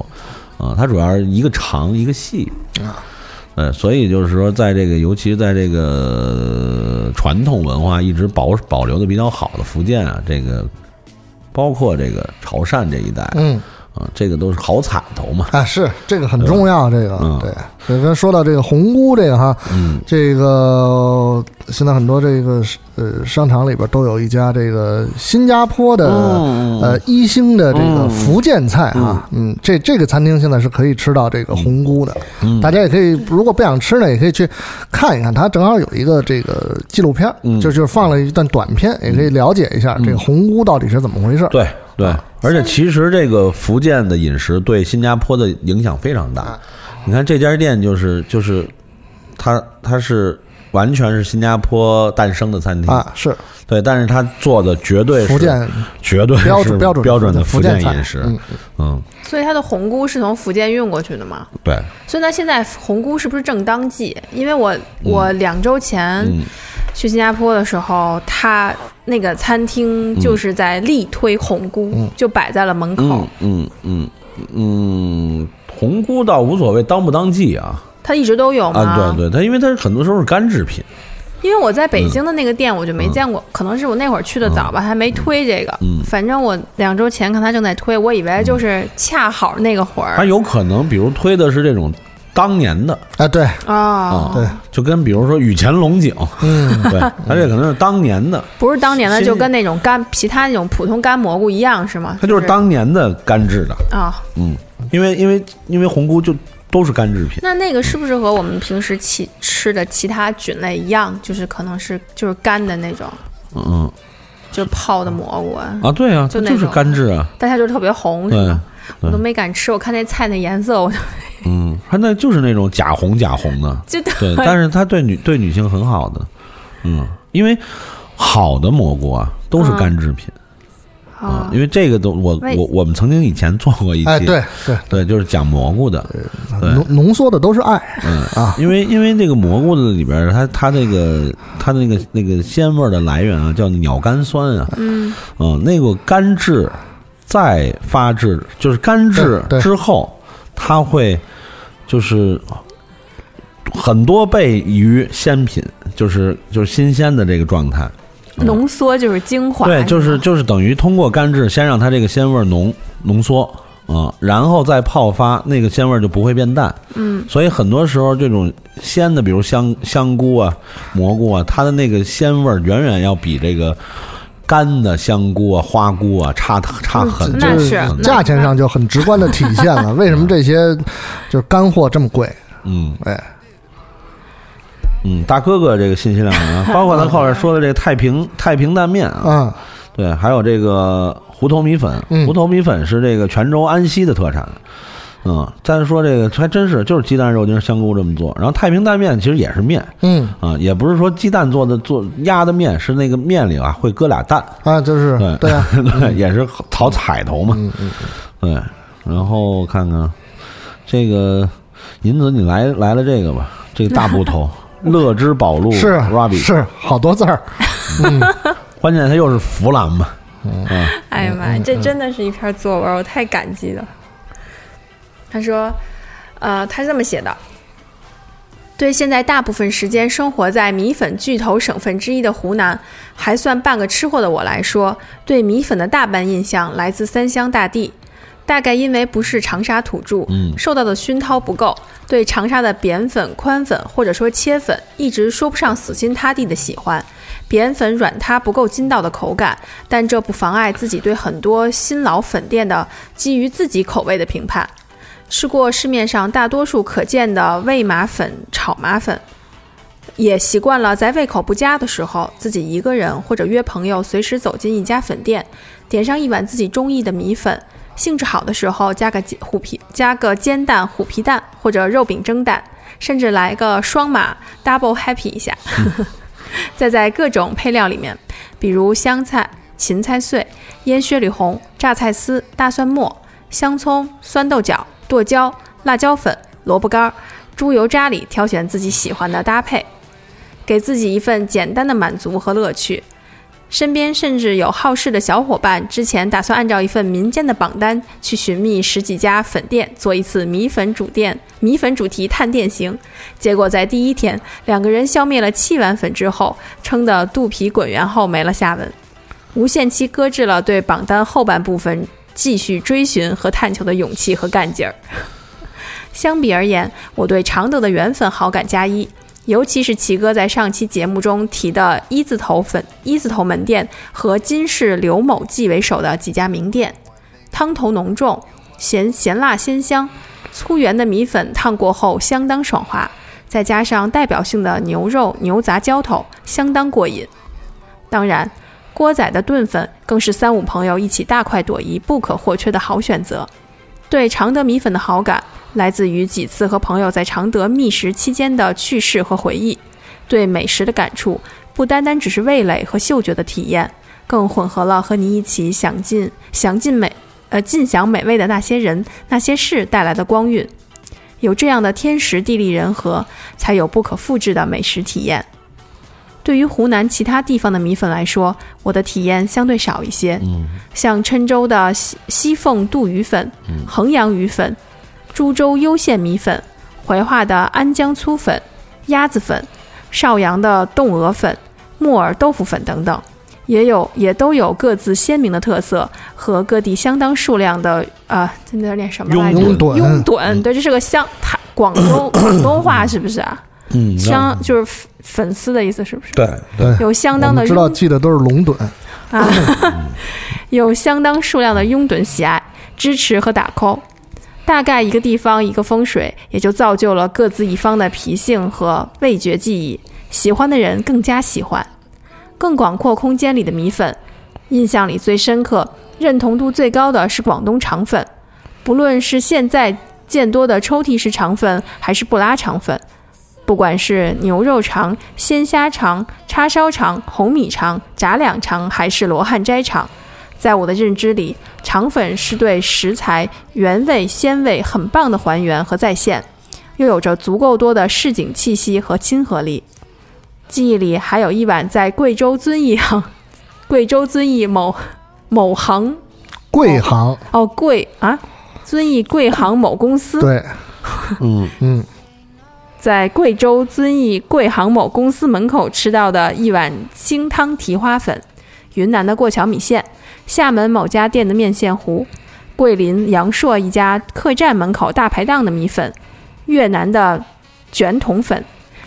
啊、它主要是一个长一个细。啊，呃，所以就是说，在这个尤其是在这个传统文化一直保保留的比较好的福建啊，这个包括这个潮汕这一带，嗯。啊，这个都是好彩头嘛，啊，是这个很重要，这个嗯。对。所以说说到这个红菇这个哈，嗯。这个现在很多这个呃商场里边都有一家这个新加坡的、嗯呃一星的这个福建菜啊，嗯，这这个餐厅现在是可以吃到这个红菇的，嗯大家也可以如果不想吃呢，也可以去看一看，它正好有一个这个纪录片，嗯。就就是放了一段短片，也可以了解一下这个红菇到底是怎么回事。对对，而且其实这个福建的饮食对新加坡的影响非常大。你看这家店就是就是，它它是完全是新加坡诞生的餐厅，啊，是。对，但是他做的绝对是福建绝对是标准标准标准的福建饮食，嗯。嗯，所以它的红菇是从福建运过去的嘛？对，所以呢，现在红菇是不是正当季？因为我我两周前嗯。去新加坡的时候，他那个餐厅就是在力推红菇，就摆在了门口。嗯。嗯嗯嗯，红菇倒无所谓当不当季啊它一直都有吗？啊，对对，它因为它很多时候是干制品，因为我在北京的那个店我就没见过，可能是我那会儿去的早吧，还没推这个。嗯。反正我两周前看他正在推，我以为就是恰好那个会儿。它有可能比如推的是这种当年的。啊，对，啊，啊，对，就跟比如说雨前龙井，嗯，[laughs] 对，它这可能是当年的，不是当年的，就跟那种干其他那种普通干蘑菇一样是吗？它就是当年的干制的，啊。嗯，因为因为因为红菇就都是干制品，那那个是不是和我们平时其吃的其他菌类一样，就是可能是就是干的那种，嗯。就是泡的蘑菇啊，啊，对啊，就就是干制啊，但它就特别红，是对？我都没敢吃，我看那菜那颜色，我就嗯，它那就是那种假红假红的，[laughs] 就对，但是它对女对女性很好的，嗯，因为好的蘑菇啊都是干制品。啊啊，因为这个都我我我们曾经以前做过一期，哎，对对，对，就是讲蘑菇的，对浓浓缩的都是爱，嗯啊，[laughs] 因为因为这个蘑菇的里边，它它那个它那个那个鲜味儿的来源啊，叫鸟苷酸啊，嗯。嗯，那个干制再发制，就是干制之后，它会就是很多倍于鲜品，就是就是新鲜的这个状态。浓缩就是精华，对，就是就是等于通过干制，先让它这个鲜味儿浓浓缩。啊、然后再泡发，那个鲜味儿就不会变淡。嗯，所以很多时候这种鲜的，比如香香菇啊、蘑菇啊，它的那个鲜味儿远远要比这个干的香菇啊、花菇啊差差很多。就是那是嗯价钱上就很直观的体现了。为什么这些就是干货这么贵？嗯哎，嗯，大哥哥这个信息量很大，[laughs] 包括他后来说的这个太平太平蛋面啊，嗯，对，还有这个胡头米粉，嗯。胡头米粉是这个泉州安溪的特产。嗯，再说这个还真是就是鸡蛋肉丁香菇这么做，然后太平蛋面其实也是面嗯。啊，也不是说鸡蛋做的做压的面，是那个面里啊会搁俩蛋，啊，就是对。对啊，[laughs] 对，也是讨彩头嘛。嗯嗯，对，然后看看这个银子，你来来了这个吧，这个大部头乐之宝路是 Rabbit，是好多字儿，嗯，关键它又是弗兰嘛，嗯，哎呀妈呀，这真的是一篇作文，我太感激了。他说，呃，他是这么写的：对现在大部分时间生活在米粉巨头省份之一的湖南，还算半个吃货的我来说，对米粉的大半印象来自三湘大地。大概因为不是长沙土著，嗯受到的熏陶不够，对长沙的扁粉、宽粉或者说切粉，一直说不上死心塌地的喜欢。扁粉软塌不够筋道的口感，但这不妨碍自己对很多新老粉店的基于自己口味的评判。吃过市面上大多数可见的味麻粉、炒麻粉，也习惯了在胃口不佳的时候，自己一个人或者约朋友随时走进一家粉店，点上一碗自己中意的米粉。兴致好的时候，加个虎皮，加个煎蛋、虎皮蛋或者肉饼蒸蛋，甚至来个双码 double happy 一下。[laughs] 再在各种配料里面，比如香菜、芹菜碎、腌雪里红、榨菜丝、大蒜末、香葱、酸豆角、剁椒、辣椒粉、萝卜干、猪油渣里挑选自己喜欢的搭配，给自己一份简单的满足和乐趣。身边甚至有好事的小伙伴，之前打算按照一份民间的榜单去寻觅十几家粉店，做一次米粉主店、米粉主题探店行。结果在第一天，两个人消灭了七碗粉之后，撑得肚皮滚圆后没了下文，无限期搁置了对榜单后半部分继续追寻和探求的勇气和干劲儿。相比而言，我对常德的原粉好感加一。尤其是齐哥在上期节目中提的一字头粉一字头门店和金市刘某记为首的几家名店，汤头浓重，咸咸辣鲜香，粗圆的米粉烫过后相当爽滑，再加上代表性的牛肉牛杂浇头，相当过瘾。当然，锅仔的炖粉更是三五朋友一起大快朵颐不可或缺的好选择。对常德米粉的好感，来自于几次和朋友在常德觅食期间的趣事和回忆。对美食的感触，不单单只是味蕾和嗅觉的体验，更混合了和你一起享尽享尽美呃尽享美味的那些人、那些事带来的光晕。有这样的天时地利人和，才有不可复制的美食体验。对于湖南其他地方的米粉来说，我的体验相对少一些。像郴州的西西凤肚鱼粉、衡阳鱼粉、株洲攸县米粉、怀化的安江粗粉、鸭子粉、邵阳的冻鹅粉、木耳豆腐粉等等，也有也都有各自鲜明的特色和各地相当数量的呃，这那念什么来着？拥趸拥趸，对，这是个湘台广东 [coughs] 广东话是不是啊？嗯，相就是粉粉丝的意思是不是？对对，有相当的拥记得都是龙趸，啊，[laughs] 有相当数量的拥趸喜爱、支持和打 call。大概一个地方一个风水，也就造就了各自一方的脾性和味觉记忆。喜欢的人更加喜欢。更广阔空间里的米粉，印象里最深刻、认同度最高的是广东肠粉。不论是现在见多的抽屉式肠粉，还是布拉肠粉，不管是牛肉肠、鲜虾肠、叉烧肠、红米肠、炸两肠，还是罗汉斋肠，在我的认知里，肠粉是对食材原味鲜味很棒的还原和再现，又有着足够多的市井气息和亲和力。记忆里还有一碗在贵州遵义行，贵州遵义某某行贵行，哦贵啊，遵义贵行某公司对，嗯。嗯，在贵州遵义贵行某公司门口吃到的一碗清汤蹄花粉，云南的过桥米线，厦门某家店的面线糊，桂林阳朔一家客栈门口大排档的米粉，越南的卷筒粉，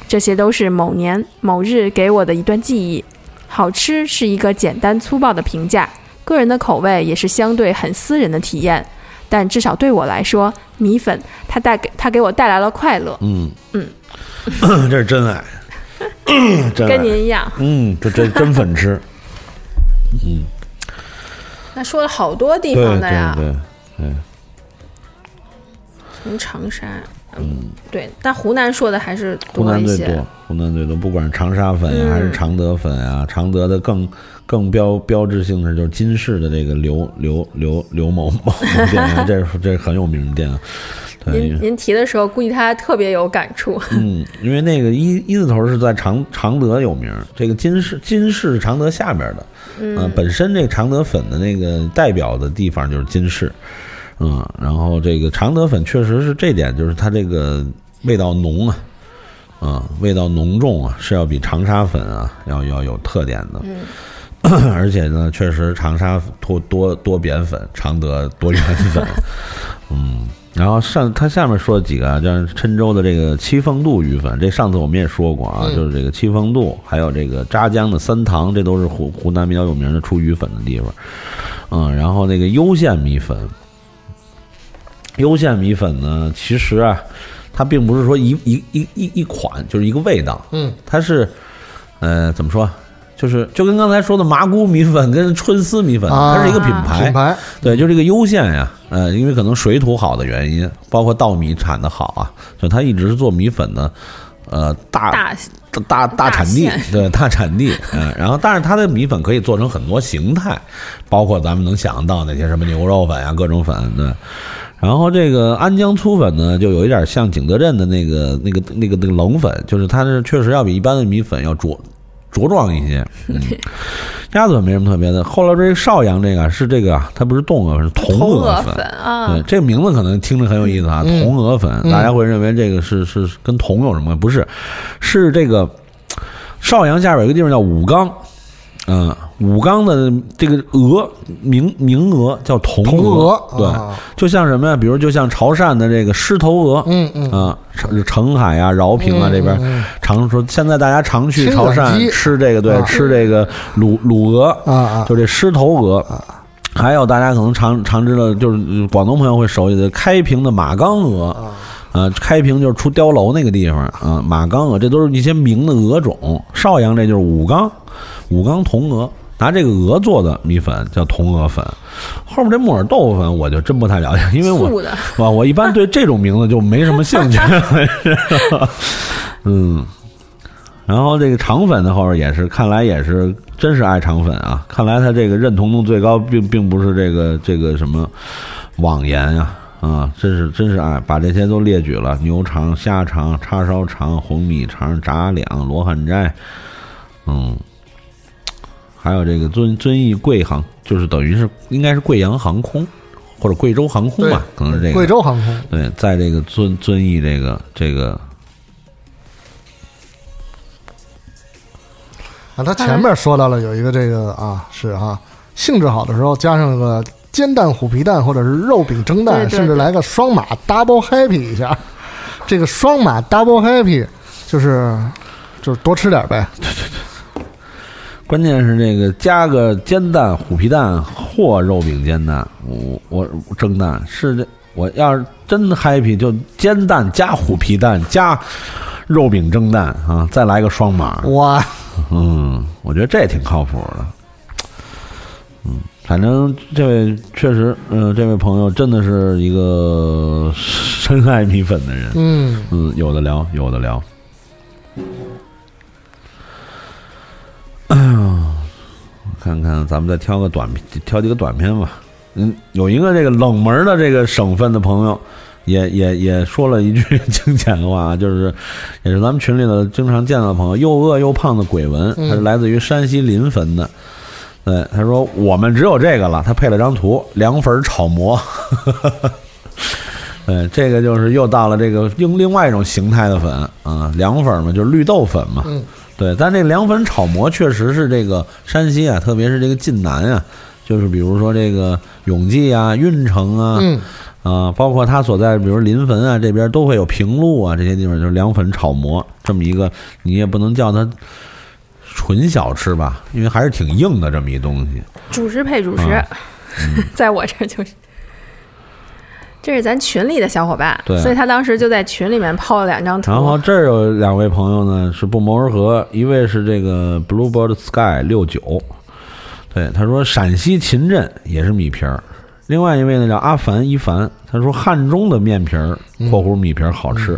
这些都是某年某日给我的一段记忆。好吃是一个简单粗暴的评价，个人的口味也是相对很私人的体验。但至少对我来说，米粉它带给它给我带来了快乐。嗯嗯，[coughs] 这是真爱，[coughs] [coughs] 真爱跟您一样。嗯，这真真粉吃，那说了好多地方的呀，对对，从长沙，嗯，对，但湖南说的还是湖。南最多，湖南最多，不管是长沙粉呀，嗯还是常德粉啊，常德的更更标标志性的就是金氏的这个刘刘刘刘某某某店啊，[laughs] 这是这是很有名的店啊。对您，您提的时候，估计他特别有感触。[laughs] [laughs] 嗯，因为那个一一字头是在常常德有名，这个金市金市是常德下边的，嗯、本身这个常德粉的那个代表的地方就是金市，嗯，然后这个常德粉确实是这点，就是它这个味道浓啊，啊、味道浓重啊，是要比长沙粉啊要要有特点的，嗯。[clears throat] 而且呢，确实长沙多多多扁粉，常德多圆粉，[laughs] 嗯，然后上他下面说几个啊，像郴州的这个七凤渡鱼粉，这上次我们也说过啊，就是这个七凤渡，还有这个扎江的三塘，这都是湖湖南比较有名的出鱼粉的地方。嗯，然后那个攸县米粉，攸县米粉呢，其实啊，它并不是说一一一一一款，就是一个味道，嗯，它是呃怎么说？就是就跟刚才说的麻姑米粉跟春丝米粉，啊它是一个品牌，品牌，对，就这个攸县呀，呃，因为可能水土好的原因，包括稻米产的好啊，就它一直是做米粉的，呃大大大大大产地，对大产地，嗯，然后但是它的米粉可以做成很多形态，包括咱们能想到那些什么牛肉粉啊，各种粉，对。然后这个安江粗粉呢，就有一点像景德镇的那个那个那个那个冷粉，就是它是确实要比一般的米粉要茁茁壮一些。嗯，[laughs] 鸭子粉没什么特别的。后来这个邵阳这个啊是这个啊，它不是冻鹅粉，是铜铜鹅粉啊对，，这个名字可能听着很有意思啊，嗯铜鹅粉，嗯大家会认为这个是是跟铜有什么关系？不是，是这个邵阳下边有一个地方叫武冈，嗯、武冈的这个鹅名名鹅叫铜铜鹅对，啊就像什么呀？比如就像潮汕的这个狮头鹅，嗯嗯啊，澄澄海啊、饶平啊这边常说，现在大家常去潮汕吃这个，对，啊吃这个卤卤鹅，啊啊就这狮头鹅。还有大家可能常常知道，就是呃广东朋友会熟悉的开平的马岗鹅，啊，开平就是出碉楼那个地方啊，马岗鹅，这都是一些名的鹅种。邵阳这就是武冈，武冈铜鹅，拿这个鹅做的米粉叫铜鹅粉。后面这木耳豆腐粉我就真不太了解，因为我啊，[laughs] 我一般对这种名字就没什么兴趣。[laughs] [laughs] 嗯，然后这个肠粉的后边也是，看来也是真是爱肠粉啊！看来他这个认同度最高，并并不是这个这个什么网言呀、啊，真是真是爱，把这些都列举了：牛肠、虾肠、叉烧肠、红米肠、炸两、罗汉斋，嗯，还有这个遵遵义贵航，就是等于是应该是贵阳航空或者贵州航空吧，可能是这个贵州航空对，在这个遵遵义这个这个啊，他前面说到了有一个这个啊是哈，兴致好的时候加上个煎蛋虎皮蛋或者是肉饼蒸蛋，对对甚至来个双马 double happy 一下。这个双马 double happy 就是就是多吃点呗。关键是这个加个煎蛋、虎皮蛋或肉饼煎蛋，我我蒸蛋是这，我要是真 happy 就煎蛋加虎皮蛋加肉饼蒸蛋啊，再来个双码，哇，嗯，我觉得这挺靠谱的。嗯，反正这位确实，嗯、这位朋友真的是一个深爱米粉的人。嗯，嗯，有的聊，有的聊。[laughs] 哎呀，我看看，咱们再挑个短片，挑几个短片吧。嗯，有一个这个冷门的这个省份的朋友，也也也说了一句经典的话，就是也是咱们群里的经常见到的朋友，又饿又胖的鬼文，他是来自于山西临汾的。对，他说我们只有这个了，他配了张图，凉粉炒馍。对，[laughs] 这个就是又到了这个另另外一种形态的粉啊，凉粉嘛，就是绿豆粉嘛。嗯，对，但这凉粉炒馍确实是这个山西啊，特别是这个晋南啊，就是比如说这个永济啊、运城啊，嗯啊，包括它所在，比如临汾啊这边都会有平路啊这些地方，就是凉粉炒馍这么一个，你也不能叫它纯小吃吧，因为还是挺硬的这么一东西。主食配主食，啊 [laughs] 在我这儿就是。这是咱群里的小伙伴，对所以他当时就在群里面抛了两张图。然后这儿有两位朋友呢，是不谋而合，一位是这个 Bluebird Sky 六九，对，他说陕西秦镇也是米皮儿，另外一位呢叫阿凡一凡，他说汉中的面皮儿（括弧米皮儿）好吃，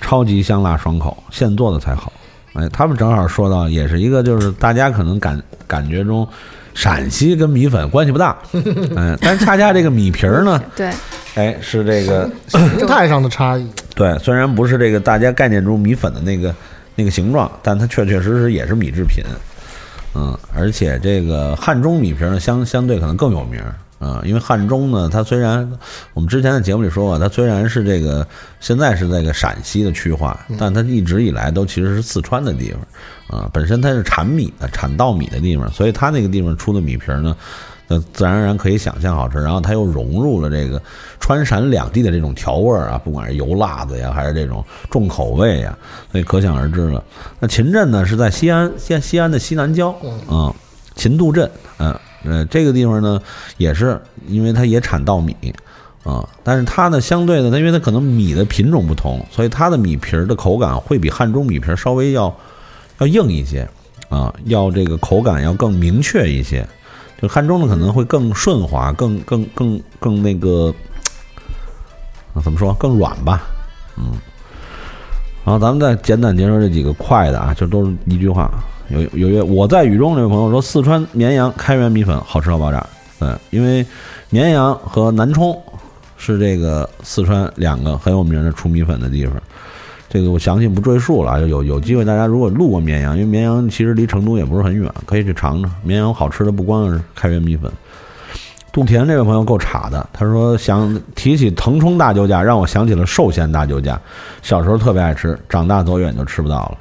超级香辣爽口，现做的才好。哎，他们正好说到，也是一个就是大家可能感感觉中，陕西跟米粉关系不大，[laughs] 嗯，但是恰恰这个米皮儿呢，对，哎，是这个形态上的差异。对，虽然不是这个大家概念中米粉的那个那个形状，但它确确实实也是米制品。嗯，而且这个汉中米皮呢，相相对可能更有名儿啊、因为汉中呢，它虽然我们之前的节目里说过，它虽然是这个现在是这个陕西的区划，但它一直以来都其实是四川的地方啊、本身它是产米的、产稻米的地方，所以它那个地方出的米皮儿呢，那自然而然可以想象好吃。然后它又融入了这个川陕两地的这种调味儿啊，不管是油辣子呀，还是这种重口味呀，所以可想而知了。那秦镇呢是在西安，西西安的西南郊嗯、秦渡镇，嗯、呃，这个地方呢也是因为它也产稻米。啊，但是它呢，相对的，它因为它可能米的品种不同，所以它的米皮儿的口感会比汉中米皮儿稍微要要硬一些，啊，要这个口感要更明确一些。汉中的可能会更顺滑，更更更更那个，怎么说？更软吧，嗯。然后咱们再简短结束这几个快的啊，就都是一句话。有有一位我在雨中这位朋友说，四川绵阳开元米粉好吃到爆炸。对，因为绵阳和南充是这个四川两个很有名的出米粉的地方。这个我详细不赘述了，有有机会大家如果路过绵阳，因为绵阳其实离成都也不是很远，可以去尝尝。绵阳好吃的不光是开元米粉。杜田这位朋友够岔的，他说想提起腾冲大酒家，让我想起了寿县大酒家，小时候特别爱吃，长大走远就吃不到了。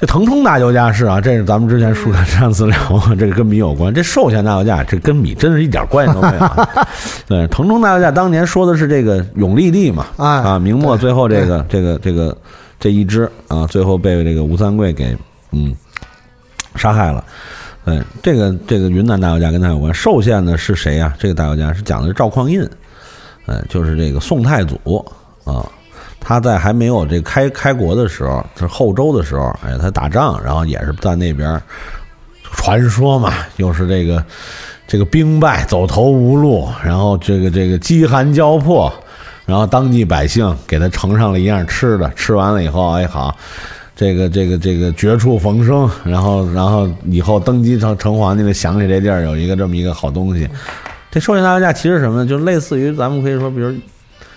这腾冲大酒家是啊，这是咱们之前说的上次聊过，这个跟米有关。这寿县大酒家，这跟米真是一点关系都没有啊。[laughs] 对，腾冲大酒家当年说的是这个永历帝嘛，哎啊，明末最后这个这个这个这一支啊，最后被这个吴三桂给嗯杀害了。对，这个这个云南大酒家跟他有关。寿县呢是谁呀、这个大酒家是讲的是赵匡胤，呃，就是这个宋太祖啊。他在还没有这开开国的时候，就是后周的时候，哎，他打仗，然后也是在那边儿，传说嘛，又是这个这个兵败，走投无路，然后这个这个饥寒交迫，然后当地百姓给他盛上了一样吃的，吃完了以后，哎好，这个这个这个绝处逢生，然后然后以后登基成成皇帝了，想起这地儿有一个这么一个好东西。这寿县大酒家其实什么呢？就类似于咱们可以说，比如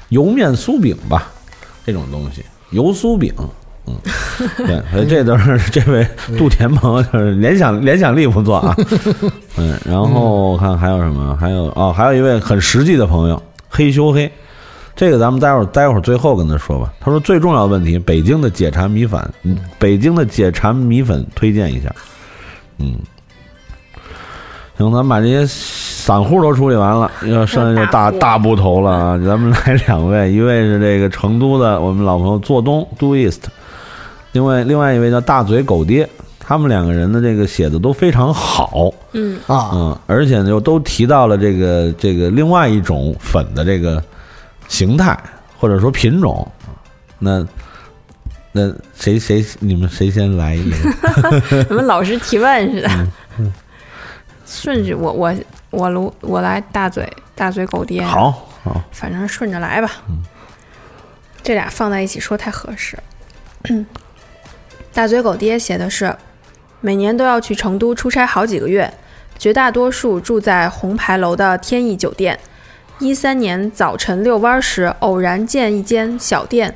油面酥饼吧，这种东西，油酥饼。嗯，[laughs] 对，所以这都是这位杜田朋友就是联想联想力不错啊。[laughs] 嗯，然后我看还有什么？还有哦，还有一位很实际的朋友黑修黑，这个咱们待会儿待会儿最后跟他说吧。他说最重要的问题，北京的解馋米粉，嗯，北京的解馋米粉推荐一下。嗯，行，咱们把这些散户都处理完了，要剩下就大大部头了啊！咱们来 [laughs] 两位，一位是这个成都的我们老朋友做东 Do East，另外另外一位叫大嘴狗爹，他们两个人的这个写的都非常好，嗯，啊，嗯，而且呢又都提到了这个这个另外一种粉的这个形态或者说品种，那那谁谁你们谁先来一个？[laughs] 怎么老师提问似的？顺序我我我卢我来大嘴大嘴狗爹，，好好，反正顺着来吧。这俩放在一起说太合适。[clears throat] 大嘴狗爹写的是，每年都要去成都出差好几个月，绝大多数住在红牌楼的天意酒店。一三年早晨遛弯时，偶然见一间小店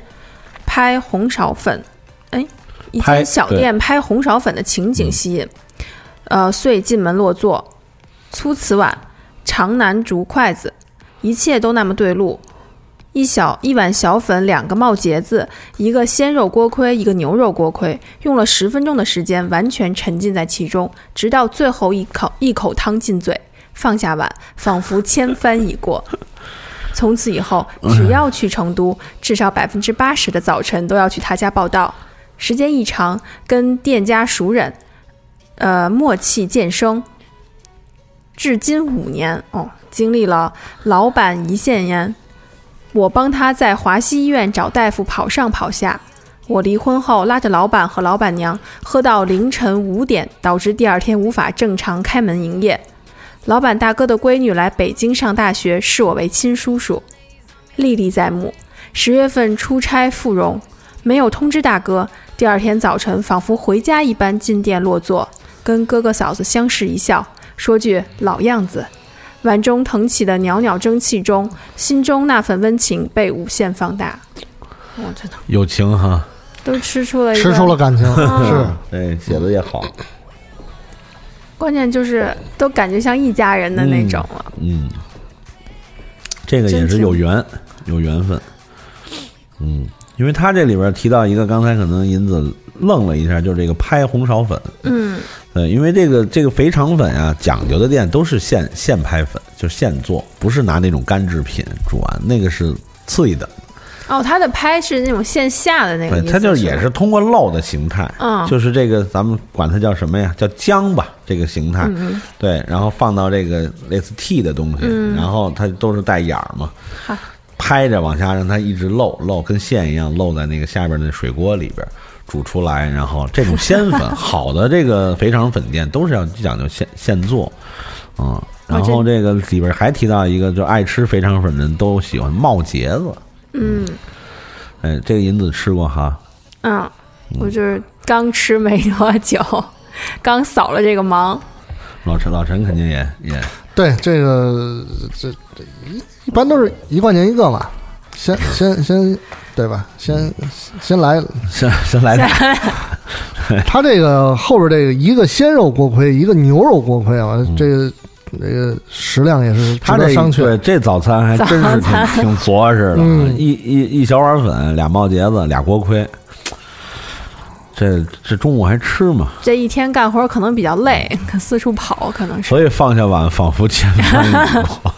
拍红苕粉，哎，一间小店拍红苕粉的情景吸引，呃，遂进门落座，粗瓷碗，长南竹筷子，一切都那么对路。一小一碗小粉，两个冒节子，一个鲜肉锅盔，一个牛肉锅盔，用了十分钟的时间，完全沉浸在其中，直到最后一口一口汤进嘴，放下碗，仿佛千帆已过。从此以后，只要去成都，至少百分之八十的早晨都要去他家报道。时间一长，跟店家熟人，呃，默契渐生。至今五年哦，经历了老板胰腺炎，我帮他在华西医院找大夫跑上跑下。我离婚后拉着老板和老板娘喝到凌晨五点，导致第二天无法正常开门营业。老板大哥的闺女来北京上大学，视我为亲叔叔，历历在目。十月份出差赴蓉，没有通知大哥，第二天早晨仿佛回家一般进店落座，跟哥哥嫂子相视一笑，说句老样子。碗中腾起的袅袅蒸汽中，心中那份温情被无限放大。我真的。有情哈，都吃出了吃出了感情，是。对，写的也好，关键就是都感觉像一家人的那种了。嗯，这个也是有缘，有缘分，嗯，因为他这里边提到一个，刚才可能银子愣了一下，就是这个拍红苕粉，嗯。呃，因为这个这个肥肠粉啊，讲究的店都是现现拍粉，就是现做，不是拿那种干制品煮完，那个是次一等。哦，他的拍是那种线下的那个它就是也是通过漏的形态，嗯。就是这个咱们管它叫什么呀？叫浆吧，这个形态，嗯。对，然后放到这个类似屉的东西，嗯。然后它都是带眼儿嘛。好，拍着往下让它一直漏漏，跟线一样漏在那个下边的水锅里边煮出来，然后这种鲜粉，好的这个肥肠粉店都是要讲究现现做，嗯，然后这个里边还提到一个，就爱吃肥肠粉的人都喜欢冒节子，嗯，哎，这个银子吃过哈？嗯，我就是刚吃没多久，刚扫了这个盲。老陈，老陈肯定也也 [laughs] 对，这个这这一一般都是一块钱一个嘛，先先先对吧？先先来，先先来点，[laughs] 他这个后边这个一个鲜肉锅盔，一个牛肉锅盔啊，这个这个食量也是值他这商榷。对这早餐还真是挺挺着实的，嗯一一一小碗粉，俩冒茄子，俩锅盔。这这中午还吃吗？这一天干活可能比较累，四处跑可能是。所以放下碗，仿佛前方已过。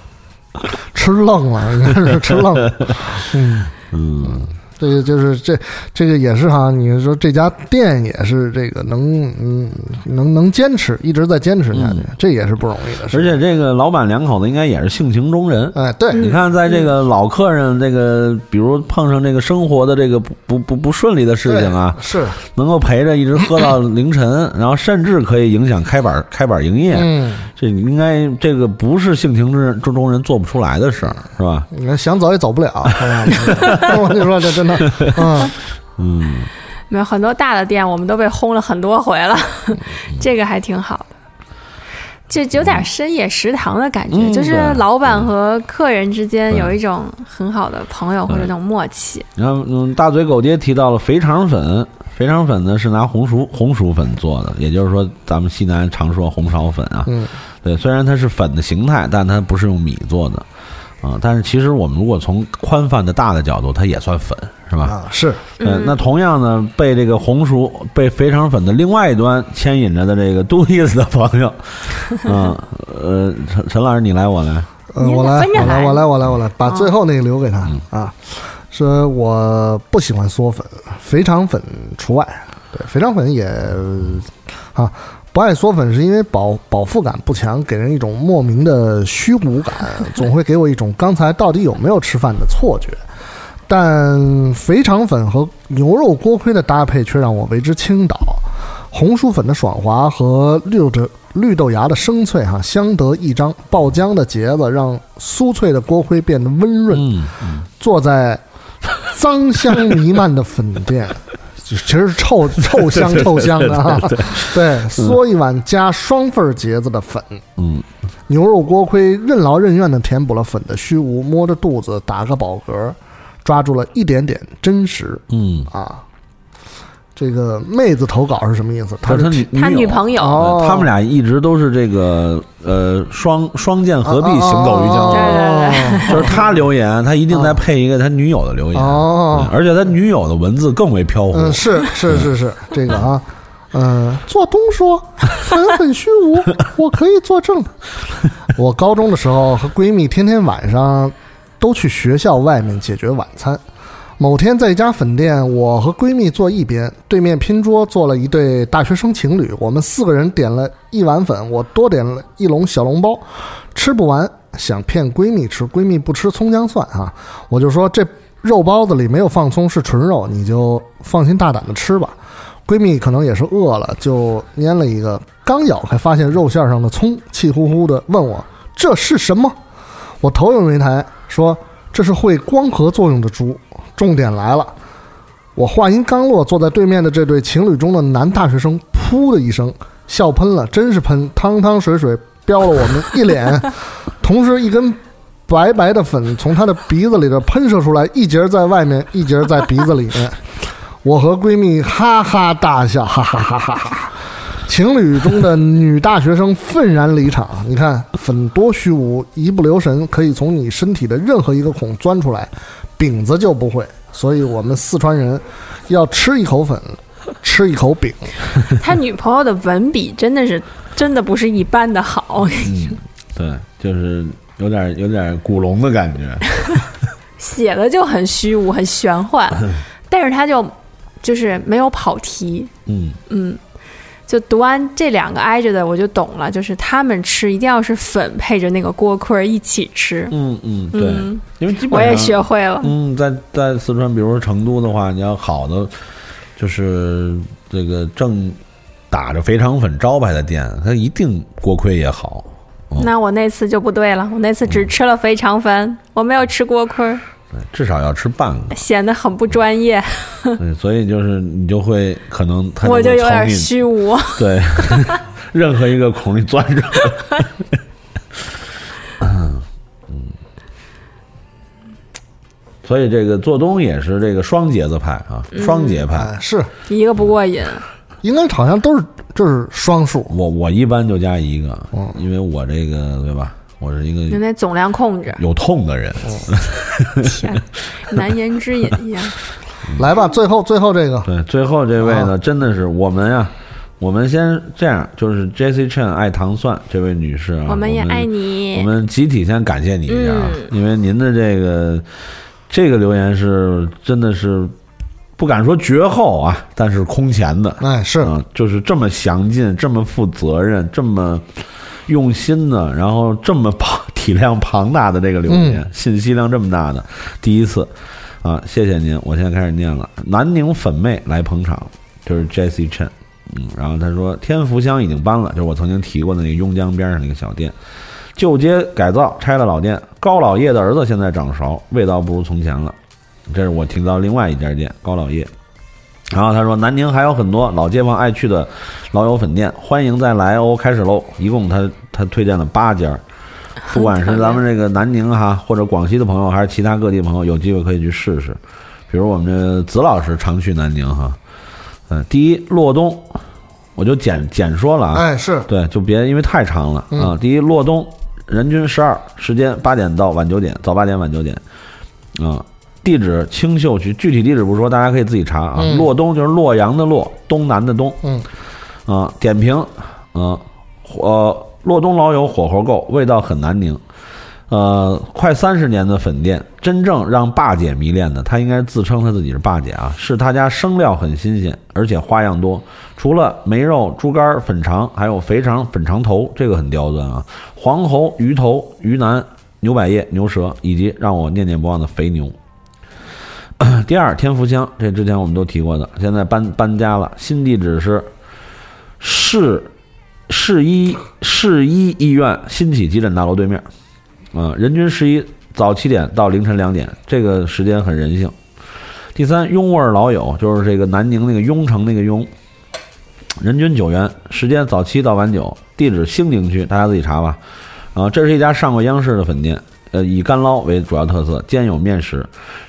[laughs] 吃愣了，应该是吃愣了。[laughs] 嗯，嗯，这个就是这这个也是哈，你说这家店也是这个能嗯能能坚持，一直在坚持下去，这也是不容易的事。而且这个老板两口子应该也是性情中人。哎，对，你看，在这个老客人这个，比如碰上这个生活的这个不不不不顺利的事情啊，是，能够陪着一直喝到凌晨，然后甚至可以影响开板开板营业，嗯，这应该这个不是性情之之中人做不出来的事儿，是吧？你看想走也走不了。[laughs] [laughs] 我跟你说，这真的，嗯，嗯，没有很多大的店，我们都被轰了很多回了，[laughs] 这个还挺好的。就有点深夜食堂的感觉，嗯就是老板和客人之间有一种很好的朋友或者那种默契。然后嗯，大嘴狗爹提到了肥肠粉，肥肠粉呢是拿红薯红薯粉做的，也就是说咱们西南常说红苕粉啊。嗯，对，虽然它是粉的形态，但它不是用米做的啊。但是其实我们如果从宽泛的大的角度，它也算粉，是吧？啊，是，嗯，那同样呢，被这个红薯被肥肠粉的另外一端牵引着的这个杜意思的朋友，嗯 [laughs] 呃，陈陈老师，你来我来，呃，我来，我来，我来，我来，我来，把哦最后那个留给他啊。说我不喜欢嗦粉，肥肠粉除外。对，肥肠粉也啊，不爱嗦粉是因为饱饱腹感不强，给人一种莫名的虚无感，总会给我一种刚才到底有没有吃饭的错觉。但肥肠粉和牛肉锅盔的搭配却让我为之倾倒。红薯粉的爽滑和绿豆绿豆芽的生脆哈、相得益彰。爆浆的茄子让酥脆的锅盔变得温润。嗯，坐在 [laughs] 脏香弥漫的粉店，[laughs] 其实是臭 [laughs] 臭香臭香的啊。对，嗦一碗加双份儿茄子的粉。嗯，牛肉锅盔任劳任怨的填补了粉的虚无，摸着肚子打个饱嗝，抓住了一点点真实嗯，啊。这个妹子投稿是什么意思？她他是他他女朋友，哦他们俩一直都是这个呃双双剑合璧，行走于江湖。对对对就是他留言，他一定再配一个他女友的留言，而且他女友的文字更为飘忽。嗯，是是是是，这个啊，嗯、做东说粉很虚无，[laughs] 我可以作证。我高中的时候和闺蜜天天晚上都去学校外面解决晚餐。某天在一家粉店，我和闺蜜坐一边，对面拼桌坐了一对大学生情侣。我们四个人点了一碗粉，我多点了一笼小笼包，吃不完，想骗闺蜜吃，闺蜜不吃葱姜蒜啊，我就说这肉包子里没有放葱，是纯肉，你就放心大胆的吃吧。闺蜜可能也是饿了，就拈了一个，刚咬开发现肉馅上的葱，气呼呼的问我这是什么？我头也没抬，说这是会光合作用的猪。重点来了，我话音刚落，坐在对面的这对情侣中的男大学生噗的一声笑喷了，真是喷，汤汤水水飙了我们一脸，[laughs] 同时一根白白的粉从他的鼻子里头喷射出来，一节在外面，一节在鼻子里面。我和闺蜜哈哈大笑，哈哈哈哈哈。情侣中的女大学生愤然离场。你看粉多虚无，一不留神可以从你身体的任何一个孔钻出来，饼子就不会。所以我们四川人要吃一口粉，[laughs] 吃一口饼。[laughs] 他女朋友的文笔真的是真的不是一般的好，嗯，对，就是有点有点古龙的感觉。[laughs] 写的就很虚无、很玄幻，但是他就就是没有跑题。嗯，嗯，就读完这两个挨着的，我就懂了，就是他们吃一定要是粉配着那个锅盔儿一起吃。嗯嗯，对，嗯，因为基本上我也学会了。嗯，在在四川，比如说成都的话，你要好的就是这个正打着肥肠粉招牌的店，它一定锅盔也好。那我那次就不对了，我那次只吃了肥肠粉，我没有吃锅盔儿。对至少要吃半个。显得很不专业，对，所以就是你就会可能我就有点虚无。对，[laughs] 任何一个孔里钻着。嗯所以这个做东也是这个双节子派啊，双节派。哎，是一个不过瘾，应该好像都是就是双数，我我一般就加一个嗯，因为我这个对吧？我是一个就那总量控制，有痛的人。天，难言之隐一样。[laughs] 来吧，最后最后这个，对，最后这位啊呢，真的是我们呀，我们先这样，就是 Jessie Chen 爱糖蒜这位女士啊，我们也爱你我你。们集体先感谢你一下啊，嗯因为您的这个这个留言是真的是不敢说绝后啊，但是空前的，哎，是啊，就是这么详尽、这么负责任、这么用心的，然后这么庞 [laughs] 体量庞大的这个留言，信息量这么大的，第一次啊，谢谢您，我现在开始念了。南宁粉妹来捧场，就是 Jessie Chen，嗯，然后他说天福乡已经搬了，就是我曾经提过的那个邕江边上那个小店。旧街改造，拆了老店。高老叶的儿子现在掌勺，味道不如从前了。这是我听到另外一家店，高老叶。然后他说，南宁还有很多老街坊爱去的老友粉店，欢迎再来哦，开始喽！一共他他推荐了八家，[laughs] 不管是咱们这个南宁哈，或者广西的朋友，还是其他各地朋友，有机会可以去试试。比如我们这子老师常去南宁哈，嗯，第一洛东，我就简简说了啊，哎是对，就别因为太长了啊。第一，洛东人均十二，时间八点到晚九点，早八点晚九点，啊。地址青秀区，具体地址不说，大家可以自己查啊。嗯洛东就是洛阳的洛，东南的东，嗯啊。点评，啊，呃，洛东老友火候够，味道很南宁。呃，快三十年的粉店，真正让霸姐迷恋的，她应该自称她自己是霸姐啊，是她家生料很新鲜，而且花样多。除了梅肉、猪肝、粉肠，还有肥肠、粉肠头，这个很刁钻啊。黄喉、鱼头、鱼腩、牛百叶、牛舌，以及让我念念不忘的肥牛。[clears throat] 第二，天福乡，这之前我们都提过的，现在搬搬家了，新地址是市市医市医医院新起急诊大楼对面，啊、人均十一，早七点到凌晨两点，这个时间很人性。第三，雍味老友，就是这个南宁那个雍城那个雍，人均九元，时间早七到晚九，地址兴宁区，大家自己查吧。啊，这是一家上过央视的粉店，呃，以干捞为主要特色，兼有面食，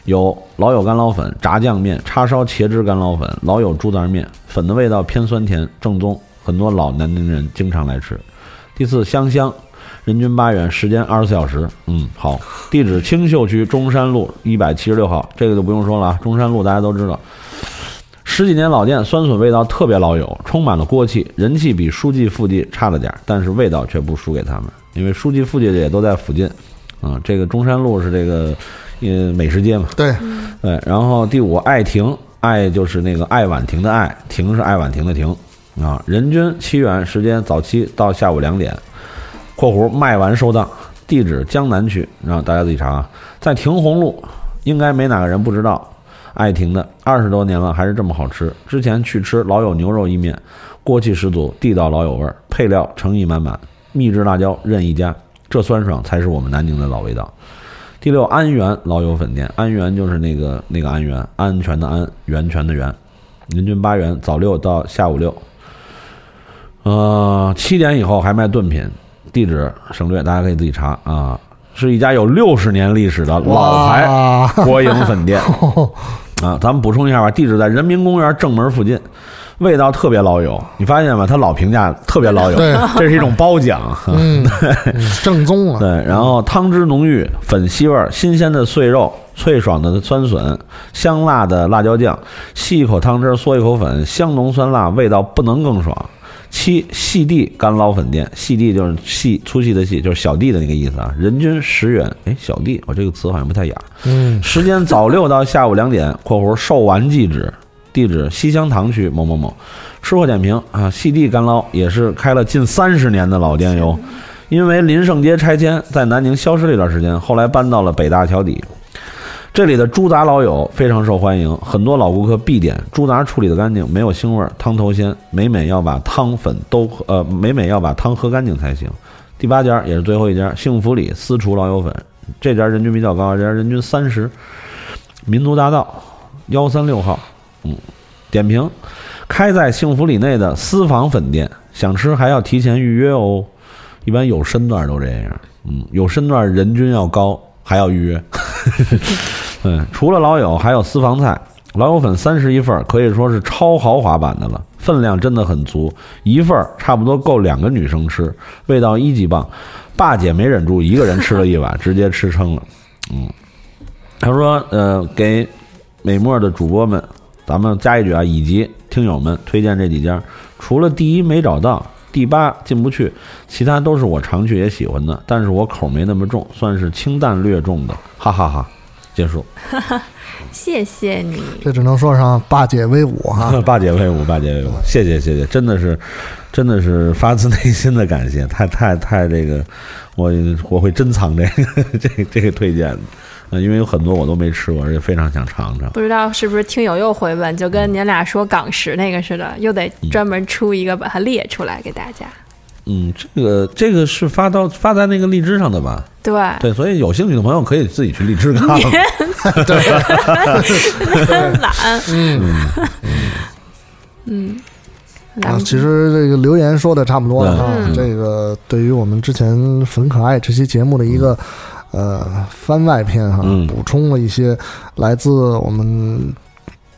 有老友干捞粉、炸酱面、叉烧茄汁干捞粉、老友猪杂面，粉的味道偏酸甜，正宗，很多老南宁人经常来吃。第四，香香，人均八元，时间二十四小时。嗯，好，地址青秀区中山路一百七十六号，这个就不用说了啊，中山路大家都知道。十几年老店，酸笋味道特别老友，充满了锅气，人气比书记、附记差了点，但是味道却不输给他们，因为书记、附记的也都在附近。啊、这个中山路是这个呃美食街嘛，对，对。然后第五，爱亭，爱就是那个爱晚亭的爱，亭是爱晚亭的亭，啊，人均七元，时间早期到下午两点，（括弧卖完收档），地址江南区，让大家自己查啊，在亭红路，应该没哪个人不知道。爱亭的二十多年了，还是这么好吃。之前去吃老友牛肉意面，锅气十足，地道老友味儿，配料诚意满满，秘制辣椒任意加，这酸爽才是我们南宁的老味道。第六，安源老友粉店，安源就是那个那个安源，安全的安，源泉的源，人均八元，早六到下午六。呃，七点以后还卖炖品，地址省略，大家可以自己查啊。是一家有六十年历史的老牌哇国营粉店 [laughs] 啊。咱们补充一下吧，地址在人民公园正门附近，味道特别老友。你发现吗？他老评价特别老友，对这是一种褒奖。嗯，[laughs] 正宗啊，对，然后汤汁浓郁，粉吸味儿，新鲜的碎肉，脆爽的酸笋，香辣的辣椒酱，吸一口汤汁，嗦一口粉，香浓酸辣，味道不能更爽。七细地干捞粉店，细地就是细粗细的细，就是小弟的那个意思啊。人均十元，哎，小弟，我这个词好像不太雅。嗯，时间早六到下午两点（括弧售完即止），地址西乡塘区某某某。吃货点评啊，细地干捞也是开了近三十年的老店哟。因为林盛街拆迁，在南宁消失了一段时间，后来搬到了北大桥底。这里的猪杂老友非常受欢迎，很多老顾客必点。猪杂处理的干净，没有腥味儿，汤头鲜，每每要把汤粉都喝呃，每每要把汤喝干净才行。第八家也是最后一家，幸福里私厨老友粉，这家人均比较高，这家人均三十。民族大道幺三六号，嗯，点评：开在幸福里内的私房粉店，想吃还要提前预约哦。一般有身段都这样，嗯，有身段人均要高，还要预约。嗯，除了老友，还有私房菜，老友粉三十一份儿，可以说是超豪华版的了，分量真的很足，一份儿差不多够两个女生吃，味道一级棒。爸姐没忍住，一个人吃了一碗，[laughs] 直接吃撑了。嗯，他说，呃，给美墨的主播们，咱们加一句啊，以及听友们推荐这几家，除了第一没找到，第八进不去，其他都是我常去也喜欢的，但是我口没那么重，算是清淡略重的，哈哈哈结束，[laughs] 谢谢你。这只能说上霸姐威武哈。[laughs] 八姐威武，八姐威武，谢谢谢谢，真的是，真的是发自内心的感谢，太太太这个，我我会珍藏这个 [laughs] 这个这个推荐的，呃，因为有很多我都没吃过，而且非常想尝尝。不知道是不是听友又回问，就跟您俩说港食那个似的，又得专门出一个把它列出来给大家。嗯，这个这个是发到发在那个荔枝上的吧？对，对，所以有兴趣的朋友可以自己去荔枝看。对懒。嗯，嗯啊，们其实这个留言说的差不多了啊。嗯这个对于我们之前粉可爱这期节目的一个、呃番外篇哈，嗯补充了一些来自我们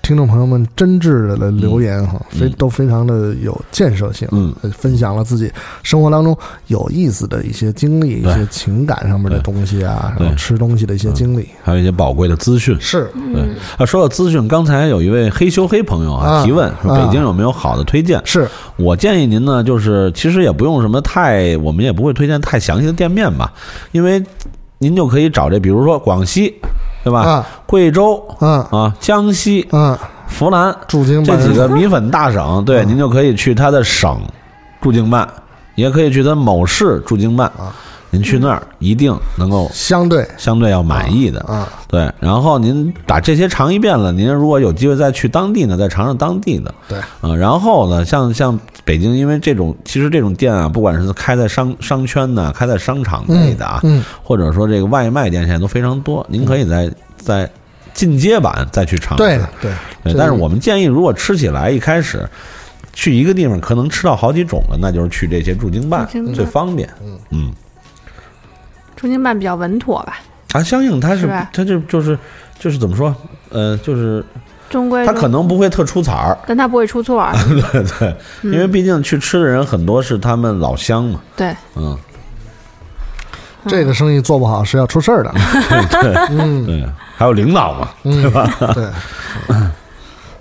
听众朋友们真挚的留言哈，非都非常的有建设性，嗯。呃分享了自己生活当中有意思的一些经历、一些情感上面的东西啊，对。然后吃东西的一些经历。还有一些宝贵的资讯。是，对。啊，说到资讯，刚才有一位黑修黑朋友啊啊。提问说啊。北京有没有好的推荐？是，我建议您呢，就是其实也不用什么太，我们也不会推荐太详细的店面吧，因为您就可以找这，比如说广西，对吧？啊，贵州嗯。啊，江西、嗯，湖南驻京这几个米粉大省，对，嗯您就可以去它的省驻京办，也可以去它某市驻京办。啊，您去那儿一定能够相对相对要满意的。啊，对，然后您把这些尝一遍了，您如果有机会再去当地呢，再尝尝当地的。对，嗯，然后呢，像像北京，因为这种其实这种店啊，不管是开在商商圈呢，开在商场内的啊，嗯，或者说这个外卖店现在都非常多，您可以在在进阶版再去尝试。对对，这对但是我们建议，如果吃起来一开始去一个地方可能吃到好几种了，那就是去这些驻京办驻京办最方便。嗯中京办比较稳妥吧，啊，相应它是是吧它就就是就是怎么说？呃，就是中规中它可能不会特出彩儿，但它不会出错儿。[laughs] 对对，因为毕竟去吃的人很多是他们老乡嘛，对，嗯，这个生意做不好是要出事儿的。[laughs] 对嗯对，还有领导嘛，对吧？对。[laughs]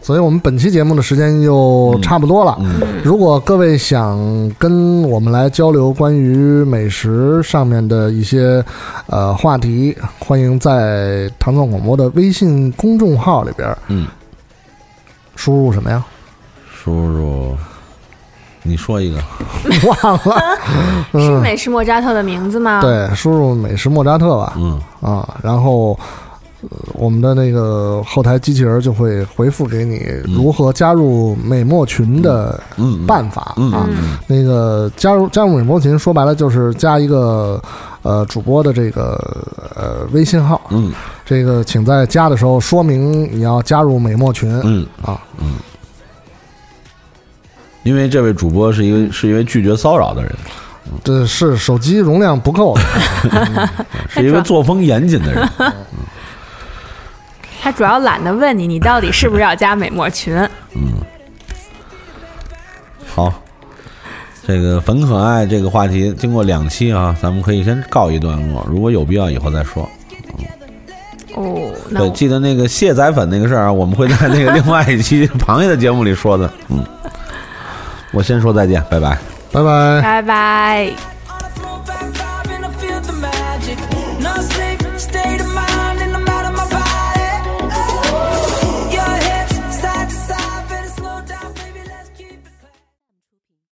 所以我们本期节目的时间就差不多了。如果各位想跟我们来交流关于美食上面的一些呃话题，欢迎在唐宋广播的微信公众号里边嗯，输入什么呀？输入，你说一个，[laughs] 忘了。[laughs] 是美食莫扎特的名字吗？，对，输入美食莫扎特吧。嗯啊，然后、呃我们的那个后台机器人就会回复给你如何加入美墨群的办法、嗯。啊。嗯。那个加入加入美墨群，说白了就是加一个呃主播的这个呃微信号，嗯。这个请在加的时候说明你要加入美墨群、嗯，啊。嗯。因为这位主播是一个是一位拒绝骚扰的人，这是手机容量不够，[laughs] 是一个作风严谨的人。[laughs] 他主要懒得问你，你到底是不是要加美墨群？嗯好，这个粉可爱这个话题经过两期啊，咱们可以先告一段落，如果有必要以后再说。哦，对，记得那个卸载粉那个事儿啊，我们会在那个另外一期 [laughs] 螃蟹的节目里说的。嗯，我先说再见，拜拜。拜拜。拜拜。